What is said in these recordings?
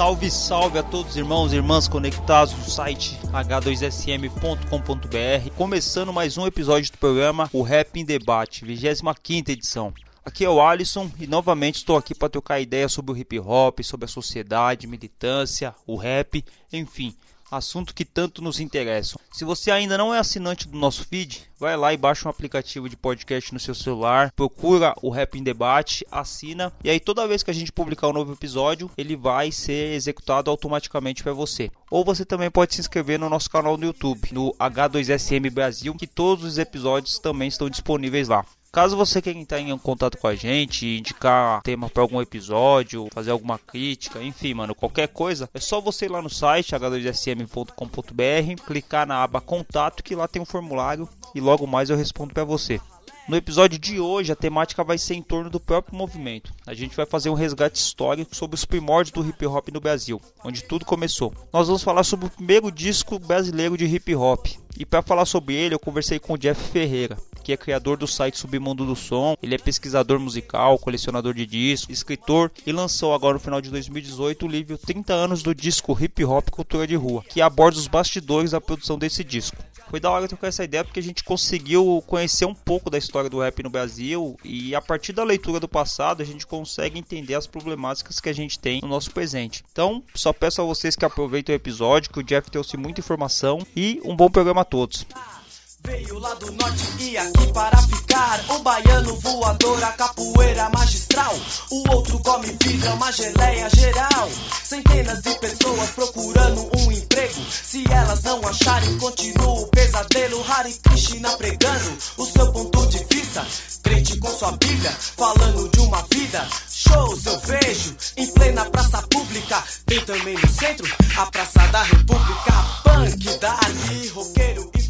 Salve, salve a todos os irmãos e irmãs conectados no site h2sm.com.br. Começando mais um episódio do programa O Rap em Debate, 25 edição. Aqui é o Alisson e novamente estou aqui para trocar ideias sobre o hip hop, sobre a sociedade, militância, o rap, enfim, assunto que tanto nos interessam. Se você ainda não é assinante do nosso feed, vai lá e baixa um aplicativo de podcast no seu celular, procura o Rap em Debate, assina e aí toda vez que a gente publicar um novo episódio, ele vai ser executado automaticamente para você. Ou você também pode se inscrever no nosso canal no YouTube, no H2SM Brasil, que todos os episódios também estão disponíveis lá. Caso você queira entrar em contato com a gente, indicar tema para algum episódio, fazer alguma crítica, enfim, mano, qualquer coisa, é só você ir lá no site h2sm.com.br, clicar na aba contato que lá tem um formulário e logo mais eu respondo para você. No episódio de hoje, a temática vai ser em torno do próprio movimento. A gente vai fazer um resgate histórico sobre os primórdios do hip hop no Brasil, onde tudo começou. Nós vamos falar sobre o primeiro disco brasileiro de hip hop. E para falar sobre ele, eu conversei com o Jeff Ferreira, que é criador do site Submundo do Som. Ele é pesquisador musical, colecionador de discos, escritor e lançou agora no final de 2018 o livro 30 anos do disco Hip Hop Cultura de Rua, que aborda os bastidores da produção desse disco. Foi da hora trocar essa ideia porque a gente conseguiu conhecer um pouco da história do rap no Brasil e a partir da leitura do passado a gente consegue entender as problemáticas que a gente tem no nosso presente. Então, só peço a vocês que aproveitem o episódio, que o Jeff trouxe muita informação e um bom programa a todos. Veio lá do norte e aqui para ficar. Um baiano voador, a capoeira magistral. O outro come vidro, uma geleia geral. Centenas de pessoas procurando um emprego. Se elas não acharem, continua o pesadelo. Hare Krishna pregando o seu ponto de vista. Crente com sua Bíblia, falando de uma vida. Shows eu vejo em plena praça pública. Tem também no centro, a Praça da República. Punk, dark, roqueiro função.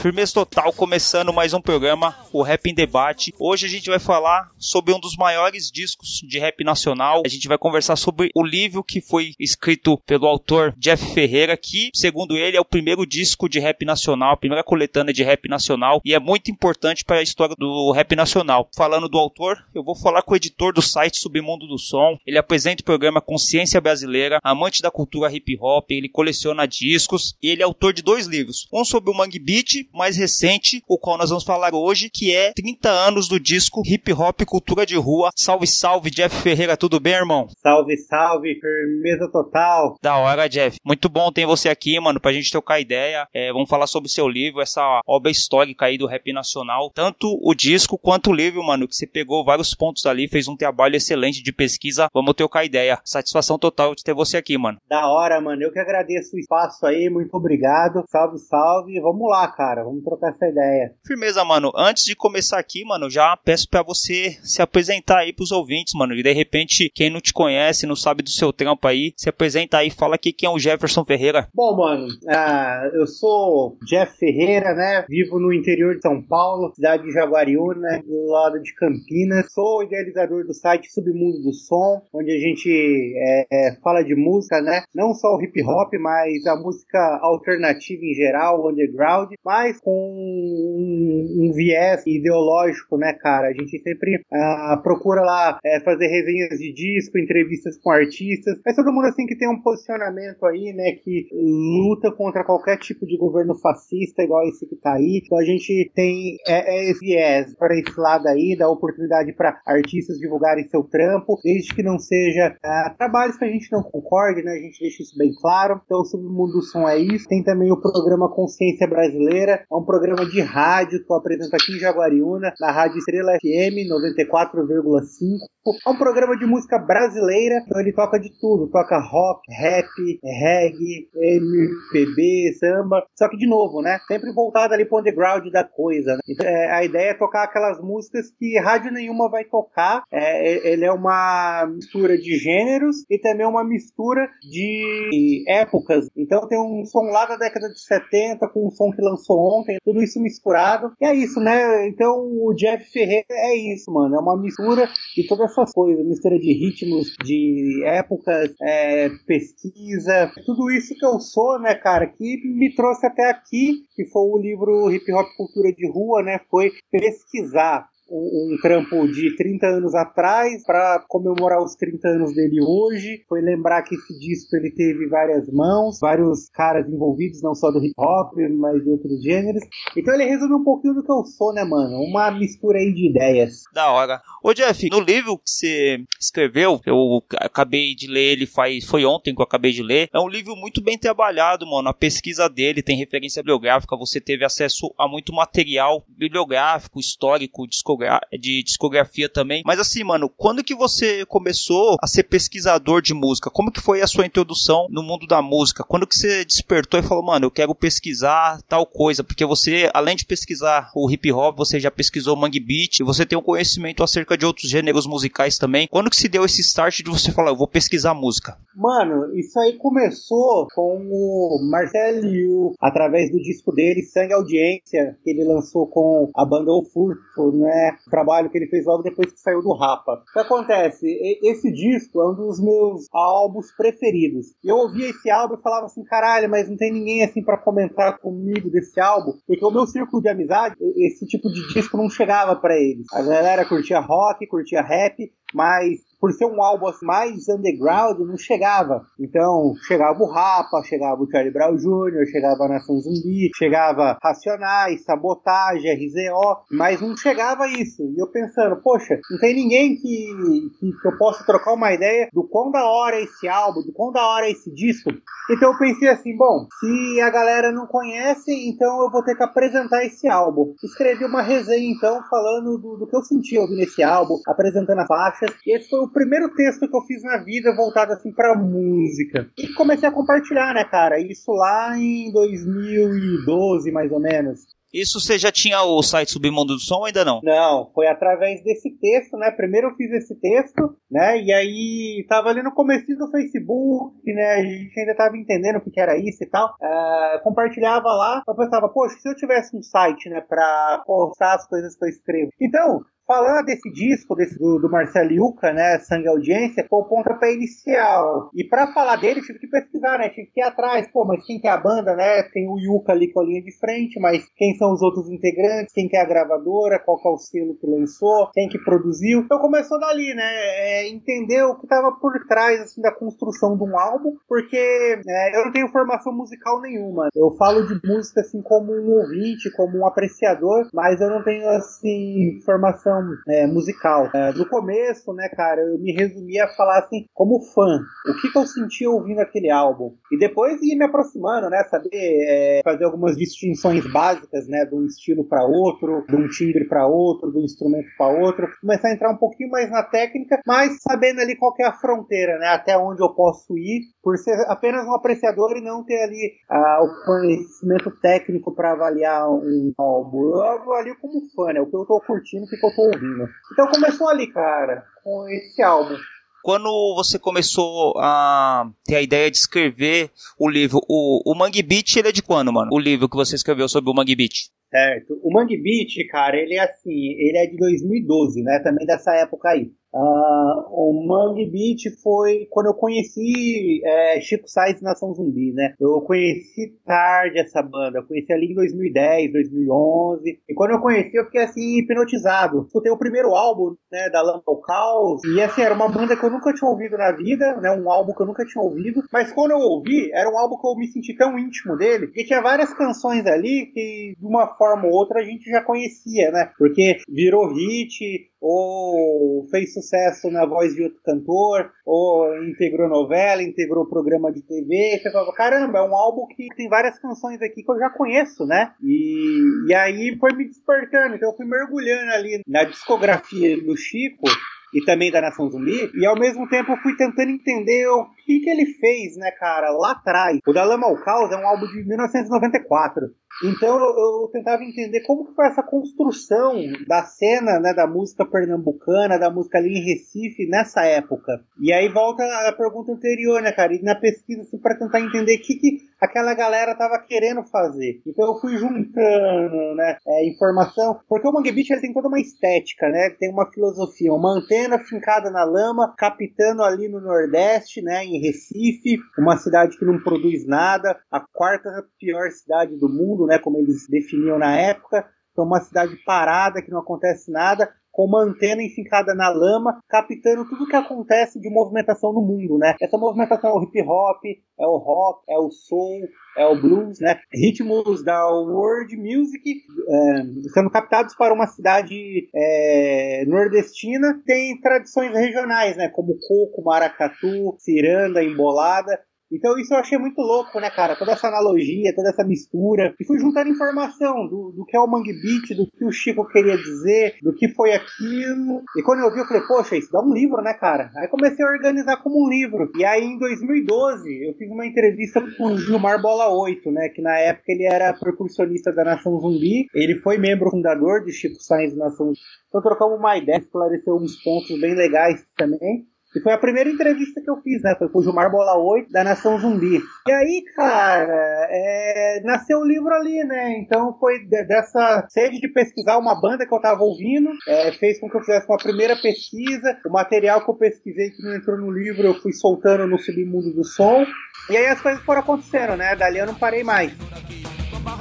Firmeza total, começando mais um programa, o Rap em Debate. Hoje a gente vai falar sobre um dos maiores discos de rap nacional. A gente vai conversar sobre o livro que foi escrito pelo autor Jeff Ferreira, que, segundo ele, é o primeiro disco de rap nacional, a primeira coletânea de rap nacional, e é muito importante para a história do rap nacional. Falando do autor, eu vou falar com o editor do site Submundo do Som. Ele apresenta o programa Consciência Brasileira, amante da cultura hip hop, ele coleciona discos e ele é autor de dois livros. Um sobre o Mangue Beat, mais recente, o qual nós vamos falar hoje, que é 30 anos do disco Hip Hop Cultura de Rua. Salve, salve, Jeff Ferreira, tudo bem, irmão? Salve, salve, firmeza total. Da hora, Jeff. Muito bom ter você aqui, mano, pra gente trocar ideia. É, vamos falar sobre o seu livro, essa obra histórica aí do rap nacional. Tanto o disco quanto o livro, mano, que você pegou vários pontos ali, fez um trabalho excelente de pesquisa. Vamos trocar ideia. Satisfação total de ter você aqui, mano. Da hora, mano. Eu que agradeço o espaço aí, muito obrigado. Salve, salve. Vamos lá, cara. Vamos trocar essa ideia. Firmeza, mano. Antes de começar aqui, mano, já peço pra você se apresentar aí pros ouvintes, mano. E de repente, quem não te conhece, não sabe do seu trampo aí, se apresenta aí, fala aqui quem é o Jefferson Ferreira. Bom, mano, ah, eu sou Jeff Ferreira, né? Vivo no interior de São Paulo, cidade de Jaguariúna, do lado de Campinas. Sou idealizador do site Submundo do Som, onde a gente é, é, fala de música, né? Não só o hip hop, mas a música alternativa em geral, underground, mas com um, um viés ideológico, né, cara? A gente sempre ah, procura lá é, fazer resenhas de disco, entrevistas com artistas, mas todo mundo assim que tem um posicionamento aí, né, que luta contra qualquer tipo de governo fascista, igual esse que tá aí. Então a gente tem é, é esse viés para esse lado aí, dá oportunidade para artistas divulgarem seu trampo, desde que não seja ah, trabalhos que a gente não concorde, né? A gente deixa isso bem claro. Então o Submundo do Som é isso. Tem também o programa Consciência Brasileira, É um programa de rádio que eu apresento aqui em Jaguariúna, na Rádio Estrela FM 94,5. É um programa de música brasileira, então ele toca de tudo. Toca rock, rap, reggae, MPB, samba. Só que, de novo, né? Sempre voltado ali pro underground da coisa. Né? Então, é, a ideia é tocar aquelas músicas que rádio nenhuma vai tocar. É, ele é uma mistura de gêneros e também uma mistura de épocas. Então tem um som lá da década de 70 com um som que lançou ontem, tudo isso misturado. E é isso, né? Então o Jeff Ferreira é isso, mano. É uma mistura de todas essas coisas, mistura de ritmos, de épocas, é, pesquisa, tudo isso que eu sou, né, cara, que me trouxe até aqui, que foi o livro Hip Hop Cultura de Rua, né? Foi pesquisar um, trampo de 30 anos atrás para comemorar os 30 anos dele hoje. Foi lembrar que esse disco ele teve várias mãos, vários caras envolvidos, não só do hip hop, mas de outros gêneros. Então ele resume um pouquinho do que eu sou, né, mano? Uma mistura aí de ideias. Da hora. Ô Jeff, no livro que você escreveu, eu acabei de ler ele faz foi ontem que eu acabei de ler. É um livro muito bem trabalhado, mano. A pesquisa dele tem referência bibliográfica, você teve acesso a muito material bibliográfico, histórico, discográfico de discografia também. Mas assim, mano, quando que você começou a ser pesquisador de música? Como que foi a sua introdução no mundo da música? Quando que você despertou e falou, mano, eu quero pesquisar tal coisa? Porque você, além de pesquisar o hip hop, você já pesquisou o mangue beat e você tem um conhecimento acerca de outros gêneros musicais também. Quando que se deu esse start de você falar, eu vou pesquisar música? Mano, isso aí começou com o Marcel Liu, através do disco dele, Sangue Audiência, que ele lançou com a banda O Furto, né? Trabalho que ele fez logo depois que saiu do Rapa. O que acontece? Esse disco é um dos meus álbuns preferidos. Eu ouvia esse álbum e falava assim, caralho, mas não tem ninguém assim para comentar comigo desse álbum, porque o meu círculo de amizade, esse tipo de disco não chegava para eles. A galera curtia rock, curtia rap, mas por ser um álbum assim, mais underground, não chegava. Então, chegava o Rapa, chegava o Charlie Brown Jr., chegava a Nação Zumbi, chegava Racionais, Sabotagem, RZO, mas não chegava isso. E eu pensando, poxa, não tem ninguém que, que, que eu possa trocar uma ideia do quão da hora é esse álbum, do quão da hora é esse disco. Então eu pensei assim, bom, se a galera não conhece, então eu vou ter que apresentar esse álbum. Escrevi uma resenha então falando do, do que eu senti ouvindo esse álbum, apresentando as faixas. E esse foi o primeiro texto que eu fiz na vida voltado assim pra música. E comecei a compartilhar, né, cara? Isso lá em 2012, mais ou menos. Isso você já tinha o site Submundo do Som ou ainda não? Não, foi através desse texto, né? Primeiro eu fiz esse texto, né? E aí tava ali no começo do Facebook, né? A gente ainda tava entendendo o que era isso e tal. Uh, compartilhava lá, eu pensava, poxa, se eu tivesse um site, né, pra postar as coisas que eu escrevo. Então, Falando desse disco, desse, do, do Marcelo Yuca, né, Sangue Audiência, foi o pontapé inicial. E para falar dele, tive que pesquisar, né, tive que ir atrás, pô, mas quem que é a banda, né, tem o Yuca ali com a linha de frente, mas quem são os outros integrantes, quem que é a gravadora, qual que é o selo que lançou, quem que produziu. Então começou dali, né, é, entender o que tava por trás, assim, da construção de um álbum, porque é, eu não tenho formação musical nenhuma. Eu falo de música, assim, como um ouvinte, como um apreciador, mas eu não tenho, assim, formação é, musical. É, no começo, né, cara, eu me resumia a falar assim, como fã, o que, que eu sentia ouvindo aquele álbum. E depois ia me aproximando, né, saber é, fazer algumas distinções básicas, né, de um estilo para outro, de um timbre para outro, de um instrumento para outro. Começar a entrar um pouquinho mais na técnica, mas sabendo ali qual é a fronteira, né, até onde eu posso ir, por ser apenas um apreciador e não ter ali ah, o conhecimento técnico para avaliar um álbum. Eu avalio como fã, né, o que eu tô curtindo, o que eu tô ouvindo. Então começou ali, cara, com esse álbum. Quando você começou a ter a ideia de escrever o livro, o, o Mangue Beat, ele é de quando, mano? O livro que você escreveu sobre o Mangue Beat? Certo. O Mangue Beat, cara, ele é assim, ele é de 2012, né? Também dessa época aí. Uh, o Mangue Beat foi quando eu conheci é, Chico Sainz Nação Zumbi, né? Eu conheci tarde essa banda, eu conheci ali em 2010, 2011. E quando eu conheci, eu fiquei assim, hipnotizado. Escutei o primeiro álbum, né, da Lampa ao Caos. E assim, era uma banda que eu nunca tinha ouvido na vida, né? Um álbum que eu nunca tinha ouvido. Mas quando eu ouvi, era um álbum que eu me senti tão íntimo dele, que tinha várias canções ali que, de uma forma ou outra, a gente já conhecia, né? Porque virou hit, ou fez sucesso na voz de outro cantor, ou integrou novela, integrou programa de TV, você falava, caramba, é um álbum que tem várias canções aqui que eu já conheço, né? E, e aí foi me despertando, então eu fui mergulhando ali na discografia do Chico, e também da Nação Zumbi, e ao mesmo tempo eu fui tentando entender o que, que ele fez, né, cara, lá atrás. O Da Lama ao Caos é um álbum de 1994. Então eu, eu, tentava entender como que foi essa construção da cena, né, da música pernambucana, da música ali em Recife nessa época. E aí volta a pergunta anterior, né, cara? E na pesquisa assim, para tentar entender o que, que aquela galera tava querendo fazer. Então eu fui juntando, né, é, informação, porque o Mangue Beach ele tem toda uma estética, né? Tem uma filosofia, uma antena fincada na lama, capitando ali no Nordeste, né, em Recife, uma cidade que não produz nada, a quarta pior cidade do mundo, né, como eles definiam na época. Então, uma cidade parada, que não acontece nada, com uma antena enfincada na lama, captando tudo que acontece de movimentação no mundo, né? Essa movimentação é o hip hop, é o rock, é o soul, é o blues, né? Ritmos da world music é, sendo captados para uma cidade é, nordestina, tem tradições regionais, né? Como coco, maracatu, ciranda, embolada. Então isso eu achei muito louco, né, cara? Toda essa analogia, toda essa mistura. E fui juntando informação do, do que é o Mangue Beat, do que o Chico queria dizer, do que foi aquilo. E quando eu vi, eu falei, poxa, isso dá um livro, né, cara? Aí comecei a organizar como um livro. E aí em 2012 eu fiz uma entrevista com o Gilmar Bola 8, né? Que na época ele era percussionista da Nação Zumbi. Ele foi membro fundador de Chico Sainz Nação Zumbi. Então trocamos uma ideia, esclareceu uns pontos bem legais também. E foi a primeira entrevista que eu fiz, né? Foi com o Gilmar Bola 8, da Nação Zumbi. E aí, cara, é... nasceu o livro ali, né? Então foi dessa sede de pesquisar uma banda que eu tava ouvindo, é, fez com que eu fizesse uma primeira pesquisa. O material que eu pesquisei que não entrou no livro, eu fui soltando no submundo do som. E aí as coisas foram acontecendo, né? Dali eu não parei mais.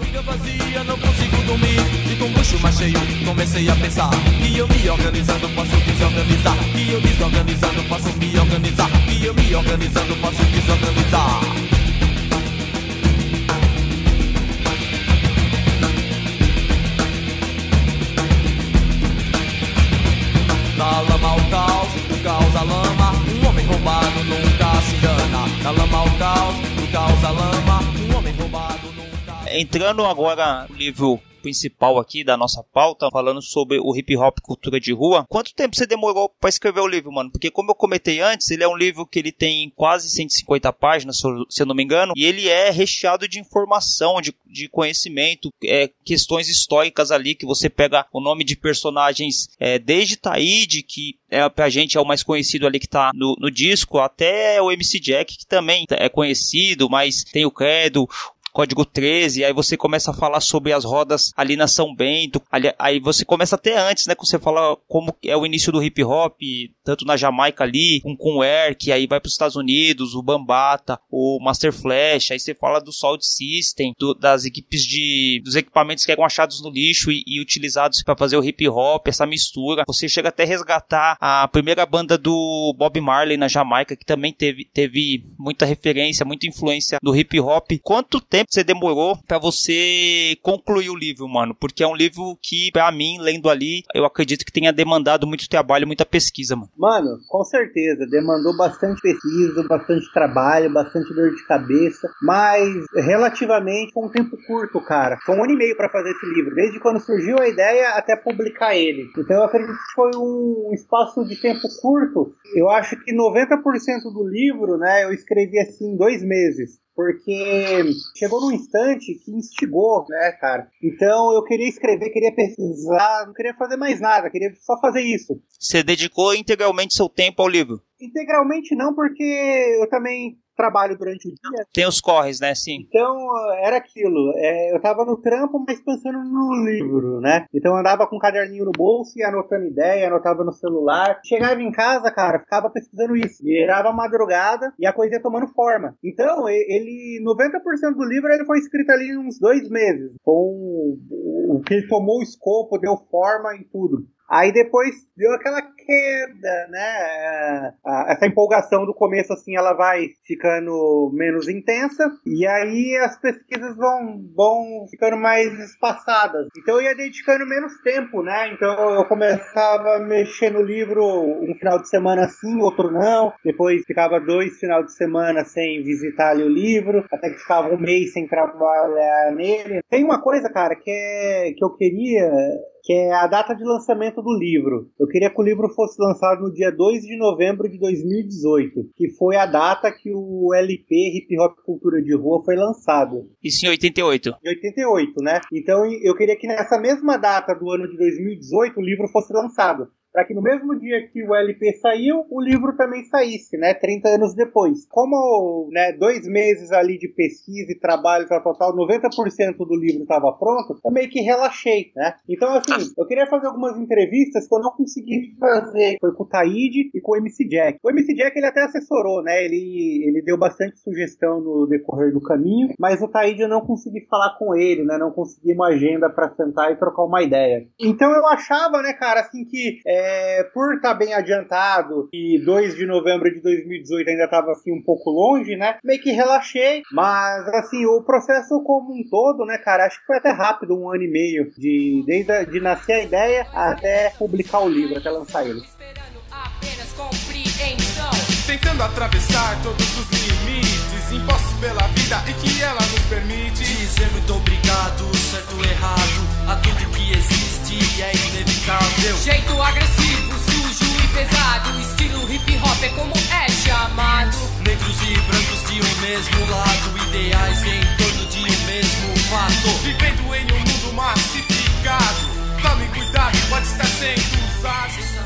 Barriga vazia, não consigo dormir. Fico um bucho mais cheio, comecei a pensar. Que eu me organizando posso desorganizar. Que eu desorganizando posso me organizar. Que eu me organizando posso desorganizar. Da lama ao caos, do caos à lama. Um homem roubado Entrando agora no livro principal aqui da nossa pauta, falando sobre o hip hop cultura de rua. Quanto tempo você demorou para escrever o livro, mano? Porque como eu comentei antes, ele é um livro que ele tem quase 150 páginas, se eu, não me engano, e ele é recheado de informação, de, de conhecimento, é, questões históricas ali, que você pega o nome de personagens é, desde Taíde, que é, pra gente é o mais conhecido ali que tá no, no disco, até o MC Jack, que também é conhecido, mas tem o Credo, Código 13, aí você começa a falar sobre as rodas ali na São Bento, ali, aí você começa até antes, né, quando você fala como é o início do hip hop, tanto na Jamaica ali, com, com o Erk, aí vai para os Estados Unidos, o Bambata, o Master Flash, aí você fala do Sound System, do, das equipes de, dos equipamentos que eram achados no lixo e, e utilizados para fazer o hip hop, essa mistura. Você chega até resgatar a primeira banda do Bob Marley na Jamaica, que também teve, teve muita referência, muita influência do hip hop. Quanto tempo você demorou para você concluir o livro, mano? Porque é um livro que, para mim, lendo ali, eu acredito que tenha demandado muito trabalho, muita pesquisa, mano. Mano, com certeza, demandou bastante pesquisa, bastante trabalho, bastante dor de cabeça, mas relativamente foi um tempo curto, cara. Foi um ano e meio para fazer esse livro, desde quando surgiu a ideia até publicar ele. Então eu acredito que foi um espaço de tempo curto. Eu acho que 90% do livro, né, eu escrevi assim em dois meses porque chegou num instante que instigou, né, cara? Então eu queria escrever, queria pesquisar, não queria fazer mais nada, queria só fazer isso. Você dedicou integralmente seu tempo ao livro? Integralmente não, porque eu também trabalho durante o dia. Tem os corres, né? Sim. Então, era aquilo. É, eu tava no trampo, mas pensando no livro, né? Então, eu andava com um caderninho no bolso e anotando ideia, anotava no celular. Chegava em casa, cara, ficava pesquisando isso. Virava madrugada e a coisa ia tomando forma. Então, ele, 90% do livro ele foi escrito ali em uns dois meses. Com o que tomou o escopo, deu forma e tudo. Aí depois deu aquela queda, né? Essa empolgação do começo, assim, ela vai ficando menos intensa, e aí as pesquisas vão, vão ficando mais espaçadas. Então eu ia dedicando menos tempo, né? Então eu começava a mexer no livro um final de semana sim, outro não, depois ficava dois final de semana sem visitar ali o livro, até que ficava um mês sem trabalhar nele. Tem uma coisa, cara, que, é, que eu queria que é a data de lançamento do livro. Eu queria que o livro fosse lançado no dia 2 de novembro de 2018, que foi a data que o LP Hip Hop Cultura de Rua foi lançado. Isso em 88. Em 88, né? Então eu queria que nessa mesma data do ano de 2018 o livro fosse lançado para que no mesmo dia que o LP saiu, o livro também saísse, né? 30 anos depois. Como, né, dois meses ali de pesquisa e trabalho total, 90% do livro estava pronto, eu meio que relaxei, né? Então, assim, eu queria fazer algumas entrevistas que eu não consegui fazer. Foi com o Taíde e com o MC Jack. O MC Jack, ele até assessorou, né? Ele, ele deu bastante sugestão no decorrer do caminho, mas o Taíde eu não consegui falar com ele, né? Não consegui uma agenda para sentar e trocar uma ideia. Então, eu achava, né, cara, assim, que... É, é, por estar tá bem adiantado e 2 de novembro de 2018 ainda estava assim um pouco longe, né? Meio que relaxei, mas assim, o processo como um todo, né, cara, acho que foi até rápido, um ano e meio, de, desde a, de nascer a ideia até publicar o livro, até lançar ele. Tentando atravessar todos os limites impostos pela vida e que ela nos permite dizer muito obrigado, certo ou errado, a tudo que existe é inevitável. Jeito agressivo, sujo e pesado, estilo hip hop é como é chamado. Negros e brancos de um mesmo lado, ideais em torno de um mesmo fato. Vivendo em um mundo massificado, tome cuidado, pode estar sendo usado.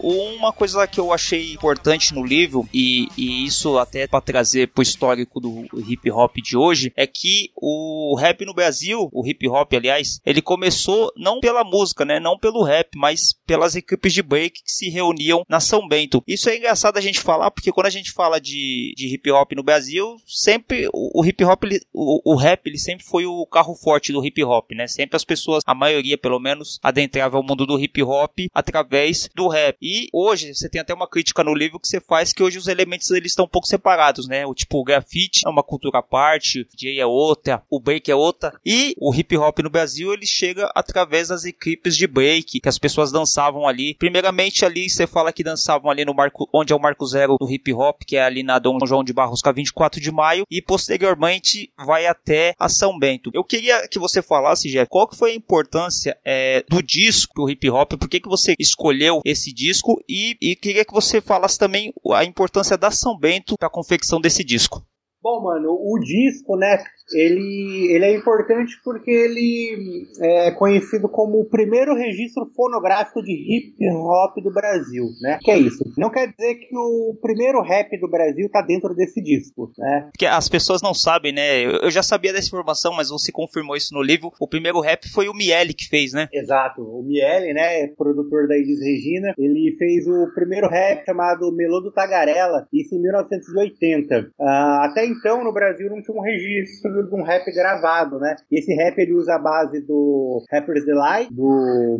Uma coisa que eu achei importante no livro, e, e isso até para trazer pro histórico do hip hop de hoje, é que o rap no Brasil, o hip hop, aliás, ele começou não pela música, né? Não pelo rap, mas pelas equipes de break que se reuniam na São Bento. Isso é engraçado a gente falar, porque quando a gente fala de, de hip hop no Brasil, sempre o, o hip hop, ele, o, o rap, ele sempre foi o carro forte do hip hop, né? Sempre as pessoas, a maioria pelo menos, adentrava o mundo do hip hop através do rap. E hoje você tem até uma crítica no livro que você faz que hoje os elementos eles estão um pouco separados, né? O tipo o grafite é uma cultura à parte, o DJ é outra, o break é outra e o hip hop no Brasil ele chega através das equipes de break que as pessoas dançavam ali. Primeiramente ali você fala que dançavam ali no marco onde é o marco zero do hip hop, que é ali na Dom João de Barros, com a 24 de maio e posteriormente vai até a São Bento. Eu queria que você falasse, Jeff, qual que foi a importância é, do disco do hip hop, por que que você escolheu esse disco e e, queria que você falasse também a importância da São Bento para a confecção desse disco. Bom, mano, o disco, né, ele, ele é importante porque ele é conhecido como o primeiro registro fonográfico de hip hop do Brasil, né? Que é isso. Não quer dizer que o primeiro rap do Brasil tá dentro desse disco, né? Porque as pessoas não sabem, né? Eu já sabia dessa informação, mas você confirmou isso no livro. O primeiro rap foi o Miele que fez, né? Exato. O Miele, né, produtor da Elis Regina, ele fez o primeiro rap chamado Melô do Tagarela, isso em 1980. Uh, ah, até então, no Brasil, não tinha um registro de um rap gravado, né? E esse rap ele usa a base do Rapper's Delight, do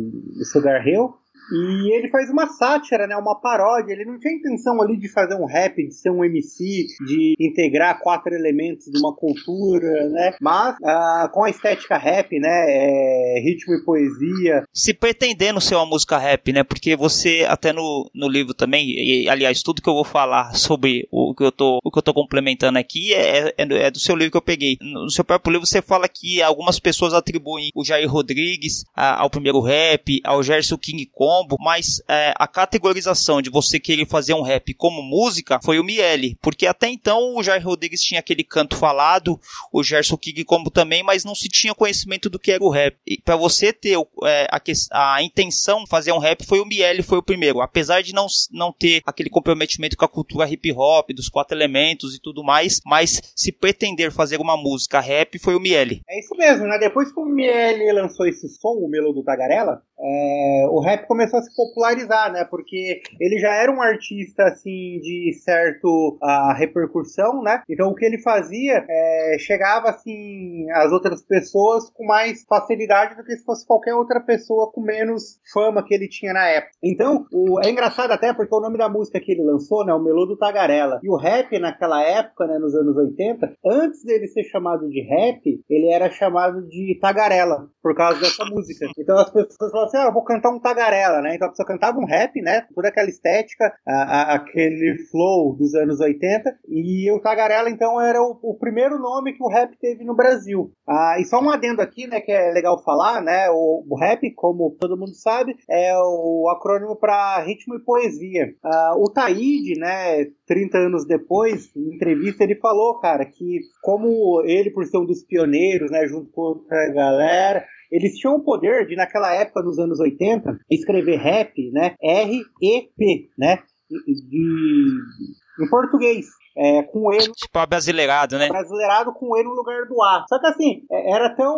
Sugar Hill, e ele faz uma sátira, né? Uma paródia. Ele não tinha intenção ali de fazer um rap, de ser um MC, de integrar quatro elementos de uma cultura, né? Mas ah, com a estética rap, né? É, ritmo e poesia. Se pretendendo ser uma música rap, né? Porque você, até no, no livro também, e, aliás, tudo que eu vou falar sobre o que eu tô, o que eu tô complementando aqui é, é, é do seu livro que eu peguei. No seu próprio livro você fala que algumas pessoas atribuem o Jair Rodrigues a, ao primeiro rap, ao Gerson King Kong combo, mas é, a categorização de você querer fazer um rap como música foi o Miele, porque até então o Jair Rodrigues tinha aquele canto falado, o Gerson King também, mas não se tinha conhecimento do que era o rap. E para você ter é, a, a, intenção de fazer um rap, foi o Miele, foi o primeiro. Apesar de não, não ter aquele comprometimento com a cultura hip hop, dos quatro elementos e tudo mais, mas se pretender fazer uma música rap, foi o Miele. É isso mesmo, né? Depois que o Miele lançou esse som, o Melo do Tagarela, é, o rap começou a se popularizar, né? Porque ele já era um artista, assim, de certo a repercussão, né? Então o que ele fazia é, chegava, assim, às outras pessoas com mais facilidade do que se fosse qualquer outra pessoa com menos fama que ele tinha na época. Então, o, é engraçado até porque o nome da música que ele lançou, né? O Melodo Tagarela. E o rap naquela época, né? Nos anos 80, antes dele ser chamado de rap, ele era chamado de tagarela, por causa dessa música. Então as pessoas falavam assim, ah, eu vou cantar um tagarela, né? Então a pessoa cantava um rap, né? Toda aquela estética, a, a, aquele flow dos anos 80, e o tagarela então era o, o, primeiro nome que o rap teve no Brasil. Ah, e só um adendo aqui, né, que é legal falar, né? O, o rap, como todo mundo sabe, é o acrônimo para ritmo e poesia. Ah, o Taíde, né, 30 anos depois, em entrevista, ele falou, cara, que como ele, por ser um dos pioneiros, né, junto com a galera, eles tinham o poder de, naquela época, nos anos 80, escrever rap, né, R-E-P, né, de, em português é, com E. Tipo brasileirado, né? Brasileirado com E no lugar do A. Só que assim, é, era tão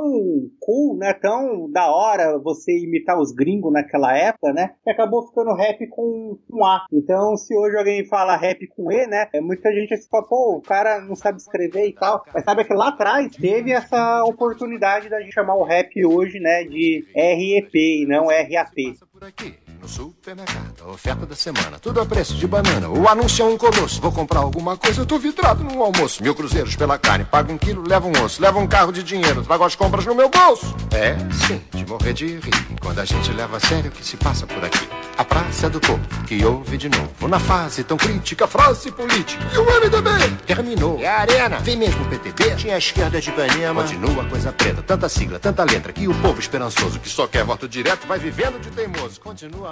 cool, né? Tão da hora você imitar os gringos naquela época, né? Que acabou ficando rap com, com A. Então, se hoje alguém fala rap com E, né? É, muita gente fala, pô, o cara não sabe escrever e tal. Mas sabe que lá atrás teve essa oportunidade da gente chamar o rap hoje, né? De REP e não RAP. Por aqui no supermercado, a oferta da semana, tudo a preço de banana. O anúncio é um colosso. Vou comprar alguma coisa, eu tô vidrado no almoço. Mil cruzeiros pela carne, paga um quilo, leva um osso, leva um carro de dinheiro, trago as compras no meu bolso. É, sim, de morrer de rir. Quando a gente leva a sério o que se passa por aqui. A Praça do Povo, que houve de novo. Na fase tão crítica, frase política. E o MDB terminou. É a arena. Vem mesmo o PTB. Tinha a esquerda de Ipanema. Continua a coisa preta. Tanta sigla, tanta letra. Que o povo esperançoso, que só quer voto direto, vai vivendo de teimoso. Continua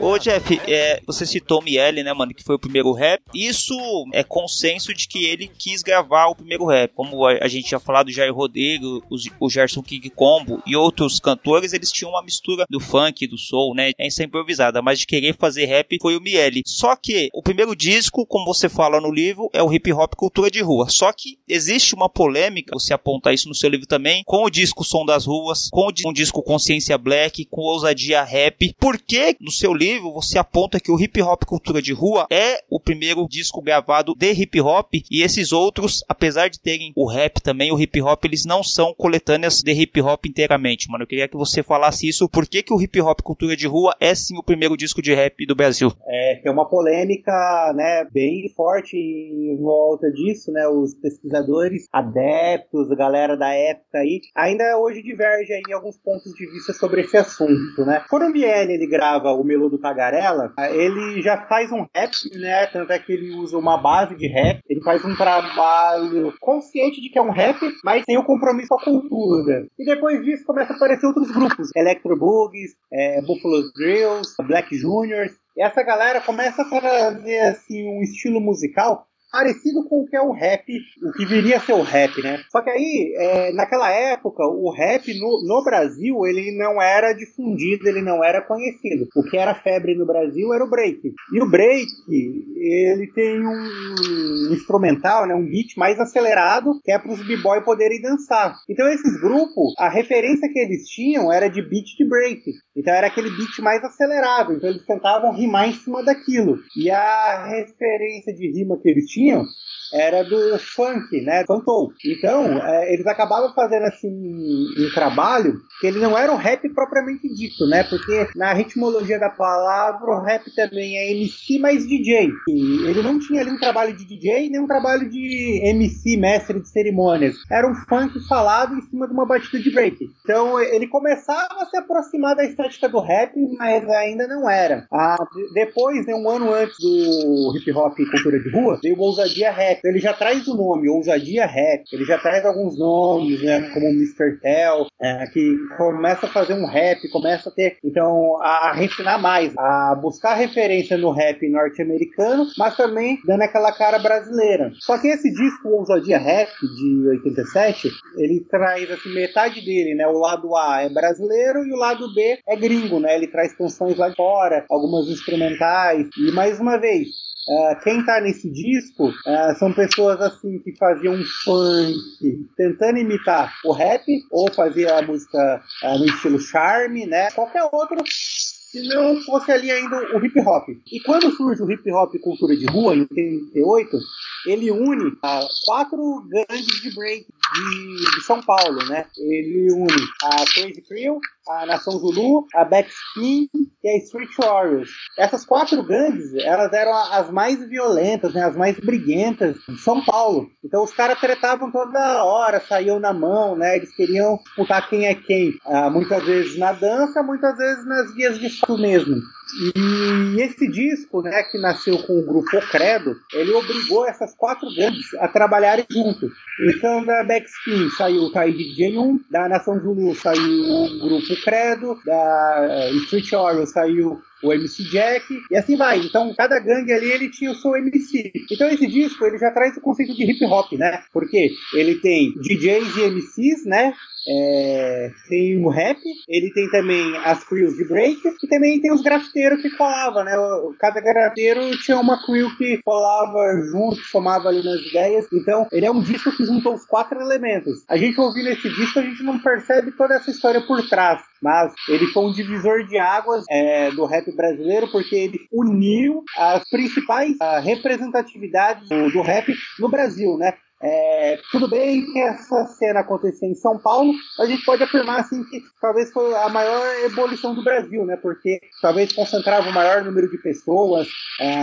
Ô, Jeff, é, você citou Miele, né, mano, que foi o primeiro rap. Isso é consenso de que ele quis gravar o primeiro rap. Como a, a gente já falado, do Jair Rodrigo, o, o Gerson King Combo e outros cantores, eles tinham uma mistura do funk, do soul, né? É isso é improvisada, mas de querer fazer rap foi o Miele. Só que o primeiro disco, como você fala no livro, é o hip hop cultura de rua. Só que existe uma polêmica, você aponta isso no seu livro também, com o disco Som das Ruas, com o, disco Consciência Black, com ousadia rap. Por que no seu livro você aponta que o hip hop cultura de rua é o primeiro disco gravado de hip hop e esses outros, apesar de terem o rap também, o hip hop, eles não são coletâneas de hip hop inteiramente, mano. Eu queria que você falasse isso, por que, que o hip hop cultura de rua é sim o primeiro disco de rap do Brasil? É, tem uma polêmica, né, bem forte em volta disso, né, os pesquisadores, adeptos, galera da época aí, ainda hoje diverge aí em alguns pontos de vista sobre esse assunto, né. Miele, ele grava grava o Melô do Tagarela, ele já faz um rap, né? Tanto é que ele usa uma base de rap. Ele faz um trabalho consciente de que é um rap, mas tem o um compromisso com a cultura. E depois disso começa a aparecer outros grupos. Electro Boogies, é, Buffalo Drills, Black Juniors. Essa galera começa a trazer assim, um estilo musical parecido com o que é o rap, o que viria a ser o rap, né? Só que aí, é, naquela época, o rap no, no, Brasil, ele não era difundido, ele não era conhecido. O que era febre no Brasil era o break. E o break, ele tem um instrumental, né, um beat mais acelerado, que é para os b-boy poderem dançar. Então esses grupos, a referência que eles tinham era de beat de break. Então era aquele beat mais acelerado. Então eles tentavam rimar em cima daquilo. E a referência de rima que eles tinham tinham era do funk, né? Cantou. Então, é, eles acabavam fazendo assim um trabalho que ele não era um rap propriamente dito, né? Porque na ritmologia da palavra, o rap também é MC mais DJ. E ele não tinha ali um trabalho de DJ nem um trabalho de MC, mestre de cerimônias. Era um funk falado em cima de uma batida de break. Então, ele começava a se aproximar da estética do rap, mas ainda não era. Ah, depois, né, um ano antes do hip hop cultura de rua, veio o ousadia rap. Ele já traz o nome, ousadia rap. Ele já traz alguns nomes, né, como Mr. Tell, é, que começa a fazer um rap, começa a ter, então, a, a refinar mais, a buscar referência no rap norte-americano, mas também dando aquela cara brasileira. Só que esse disco, Ousadia Rap, de 87, ele traz, assim, metade dele, né, o lado A é brasileiro e o lado B é gringo, né, ele traz canções lá de fora, algumas instrumentais, e mais uma vez, uh, quem tá nesse disco uh, são pessoas assim que faziam funk, tentando imitar o rap, ou fazia a música uh, no estilo charme, né? Qualquer outro se não fosse ali ainda o hip hop. E quando surge o hip hop cultura de rua, em 88, ele une a quatro gangues de break de, de, São Paulo, né? Ele une a Crazy Crew, a Nação Zulu, a Backspin e a Street Warriors. Essas quatro gangues, elas eram as mais violentas, né? As mais briguentas de São Paulo. Então os caras tretavam toda hora, saíam na mão, né? Eles queriam disputar quem é quem. Ah, muitas vezes na dança, muitas vezes nas vias de fato mesmo. E esse disco, né, que nasceu com o grupo Credo, ele obrigou essas quatro gangues a trabalharem juntos. Então, da Backspin saiu o Taíde DJ1, da Nação Zulu saiu o grupo Credo, da Street Warrior saiu o MC Jack, e assim vai. Então, cada gangue ali, ele tinha o seu MC. Então, esse disco, ele já traz o conceito de hip hop, né? Porque ele tem DJs e MCs, né? É, tem o rap, ele tem também as crews de break e também tem os grafiteiros que colavam, né? Cada grafiteiro tinha uma crew que colava junto, somava ali nas ideias. Então, ele é um disco que juntou os quatro elementos. A gente ouvindo esse disco, a gente não percebe toda essa história por trás, mas ele foi um divisor de águas é, do rap brasileiro porque ele uniu as principais representatividades do, do rap no Brasil, né? É, tudo bem que essa cena aconteceu em São Paulo, a gente pode afirmar assim que talvez foi a maior ebulição do Brasil, né? Porque talvez concentrava o maior número de pessoas, é,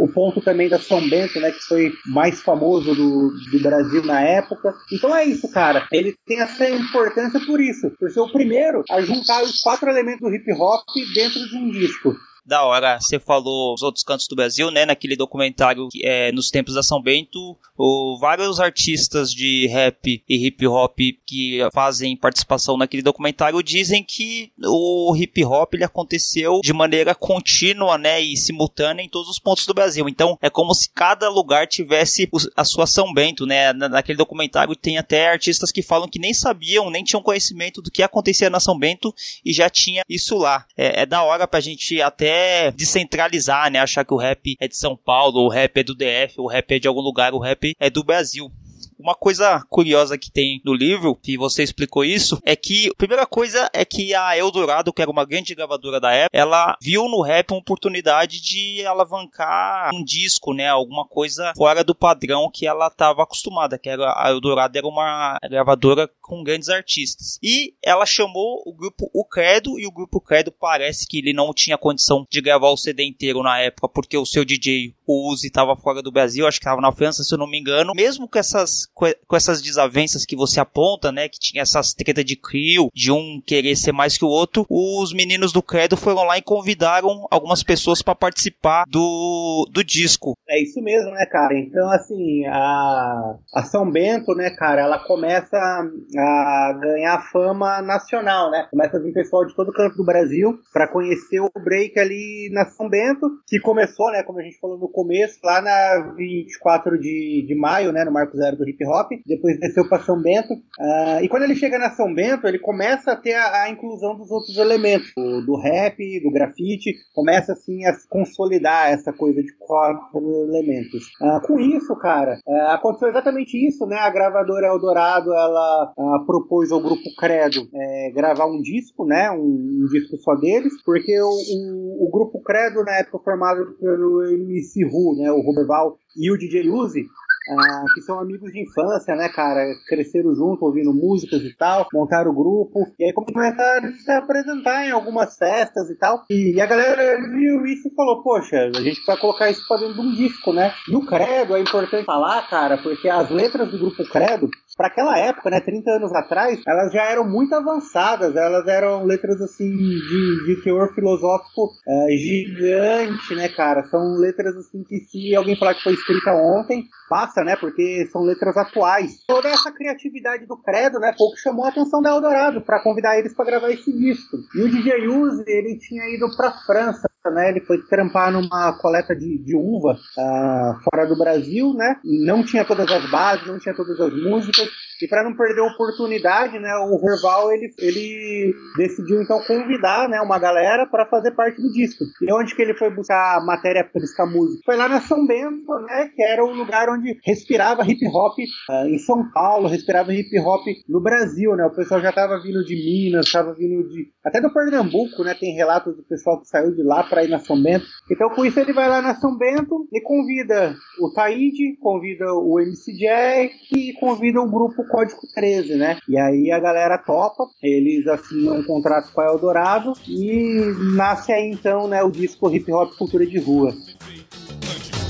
o ponto também da São Bento, né? Que foi mais famoso do, do Brasil na época. Então é isso, cara. Ele tem essa importância por isso, por ser o primeiro a juntar os quatro elementos do hip hop dentro de um disco da hora. Você falou os outros cantos do Brasil, né? Naquele documentário é, nos tempos da São Bento, o, vários artistas de rap e hip hop que fazem participação naquele documentário dizem que o hip hop ele aconteceu de maneira contínua, né? E simultânea em todos os pontos do Brasil. Então é como se cada lugar tivesse a sua São Bento, né? Naquele documentário tem até artistas que falam que nem sabiam, nem tinham conhecimento do que acontecia na São Bento e já tinha isso lá. É, é da hora pra gente até é descentralizar, né? Achar que o rap é de São Paulo, o rap é do DF, o rap é de algum lugar, o rap é do Brasil. Uma coisa curiosa que tem no livro, que você explicou isso, é que a primeira coisa é que a Eldorado, que era uma grande gravadora da época, ela viu no rap uma oportunidade de alavancar um disco, né? Alguma coisa fora do padrão que ela estava acostumada, que era a Eldorado era uma gravadora com grandes artistas. E ela chamou o grupo O Credo, e o grupo Credo parece que ele não tinha condição de gravar o CD inteiro na época, porque o seu DJ, o Uzi, estava fora do Brasil, acho que estava na França, se eu não me engano. Mesmo com essas com essas desavenças que você aponta, né, que tinha essas treta de crio, de um querer ser mais que o outro, os meninos do Credo foram lá e convidaram algumas pessoas para participar do, do disco. É isso mesmo, né, cara? Então, assim, a, a São Bento, né, cara, ela começa a ganhar fama nacional, né? Começa a vir pessoal de todo canto do Brasil para conhecer o break ali na São Bento, que começou, né, como a gente falou no começo, lá na 24 de, de maio, né, no Marco Zero do Hip Hop, depois desceu para São Bento. Uh, e quando ele chega na São Bento, ele começa a ter a, a inclusão dos outros elementos, do, do, rap, do grafite, começa assim a consolidar essa coisa de quatro elementos. Uh, com isso, cara, uh, aconteceu exatamente isso, né? A gravadora Eldorado, ela propôs ao grupo Credo é, gravar um disco, né? Um, um, disco só deles, porque o, o, o, grupo Credo, na época formado pelo MC Ru, né? O Roberval e o DJ Uzi, ah, que são amigos de infância, né, cara? Cresceram junto, ouvindo músicas e tal, montaram o grupo, e aí começaram a se apresentar em algumas festas e tal. E a galera viu isso e falou: Poxa, a gente vai colocar isso pra dentro de um disco, né? E o Credo é importante falar, cara, porque as letras do grupo Credo para aquela época, né, 30 anos atrás, elas já eram muito avançadas, elas eram letras assim de, de teor filosófico uh, gigante, né, cara? São letras assim que se alguém falar que foi escrita ontem, passa, né? Porque são letras atuais. Toda essa criatividade do Credo, né, pouco chamou a atenção da Eldorado para convidar eles para gravar esse disco. E o DJ Uzi, ele tinha ido para França né? Ele foi trampar numa coleta de, de uva uh, fora do Brasil, né? Não tinha todas as bases, não tinha todas as músicas. E para não perder a oportunidade, né, o Verval ele, ele decidiu então convidar, né, uma galera para fazer parte do disco. E onde que ele foi buscar matéria para buscar música? Foi lá na São Bento, né, que era o lugar onde respirava hip hop uh, em São Paulo, respirava hip hop no Brasil, né? O pessoal já estava vindo de Minas, estava vindo de até do Pernambuco, né? Tem relatos do pessoal que saiu de lá para ir na São Bento. Então com isso ele vai lá na São Bento e convida o Taíde, convida o MC Jack e convida o grupo Código 13, né? E aí a galera topa, eles assinam um contrato com a Eldorado e nasce aí então, né, o disco Hip Hop Cultura de Rua.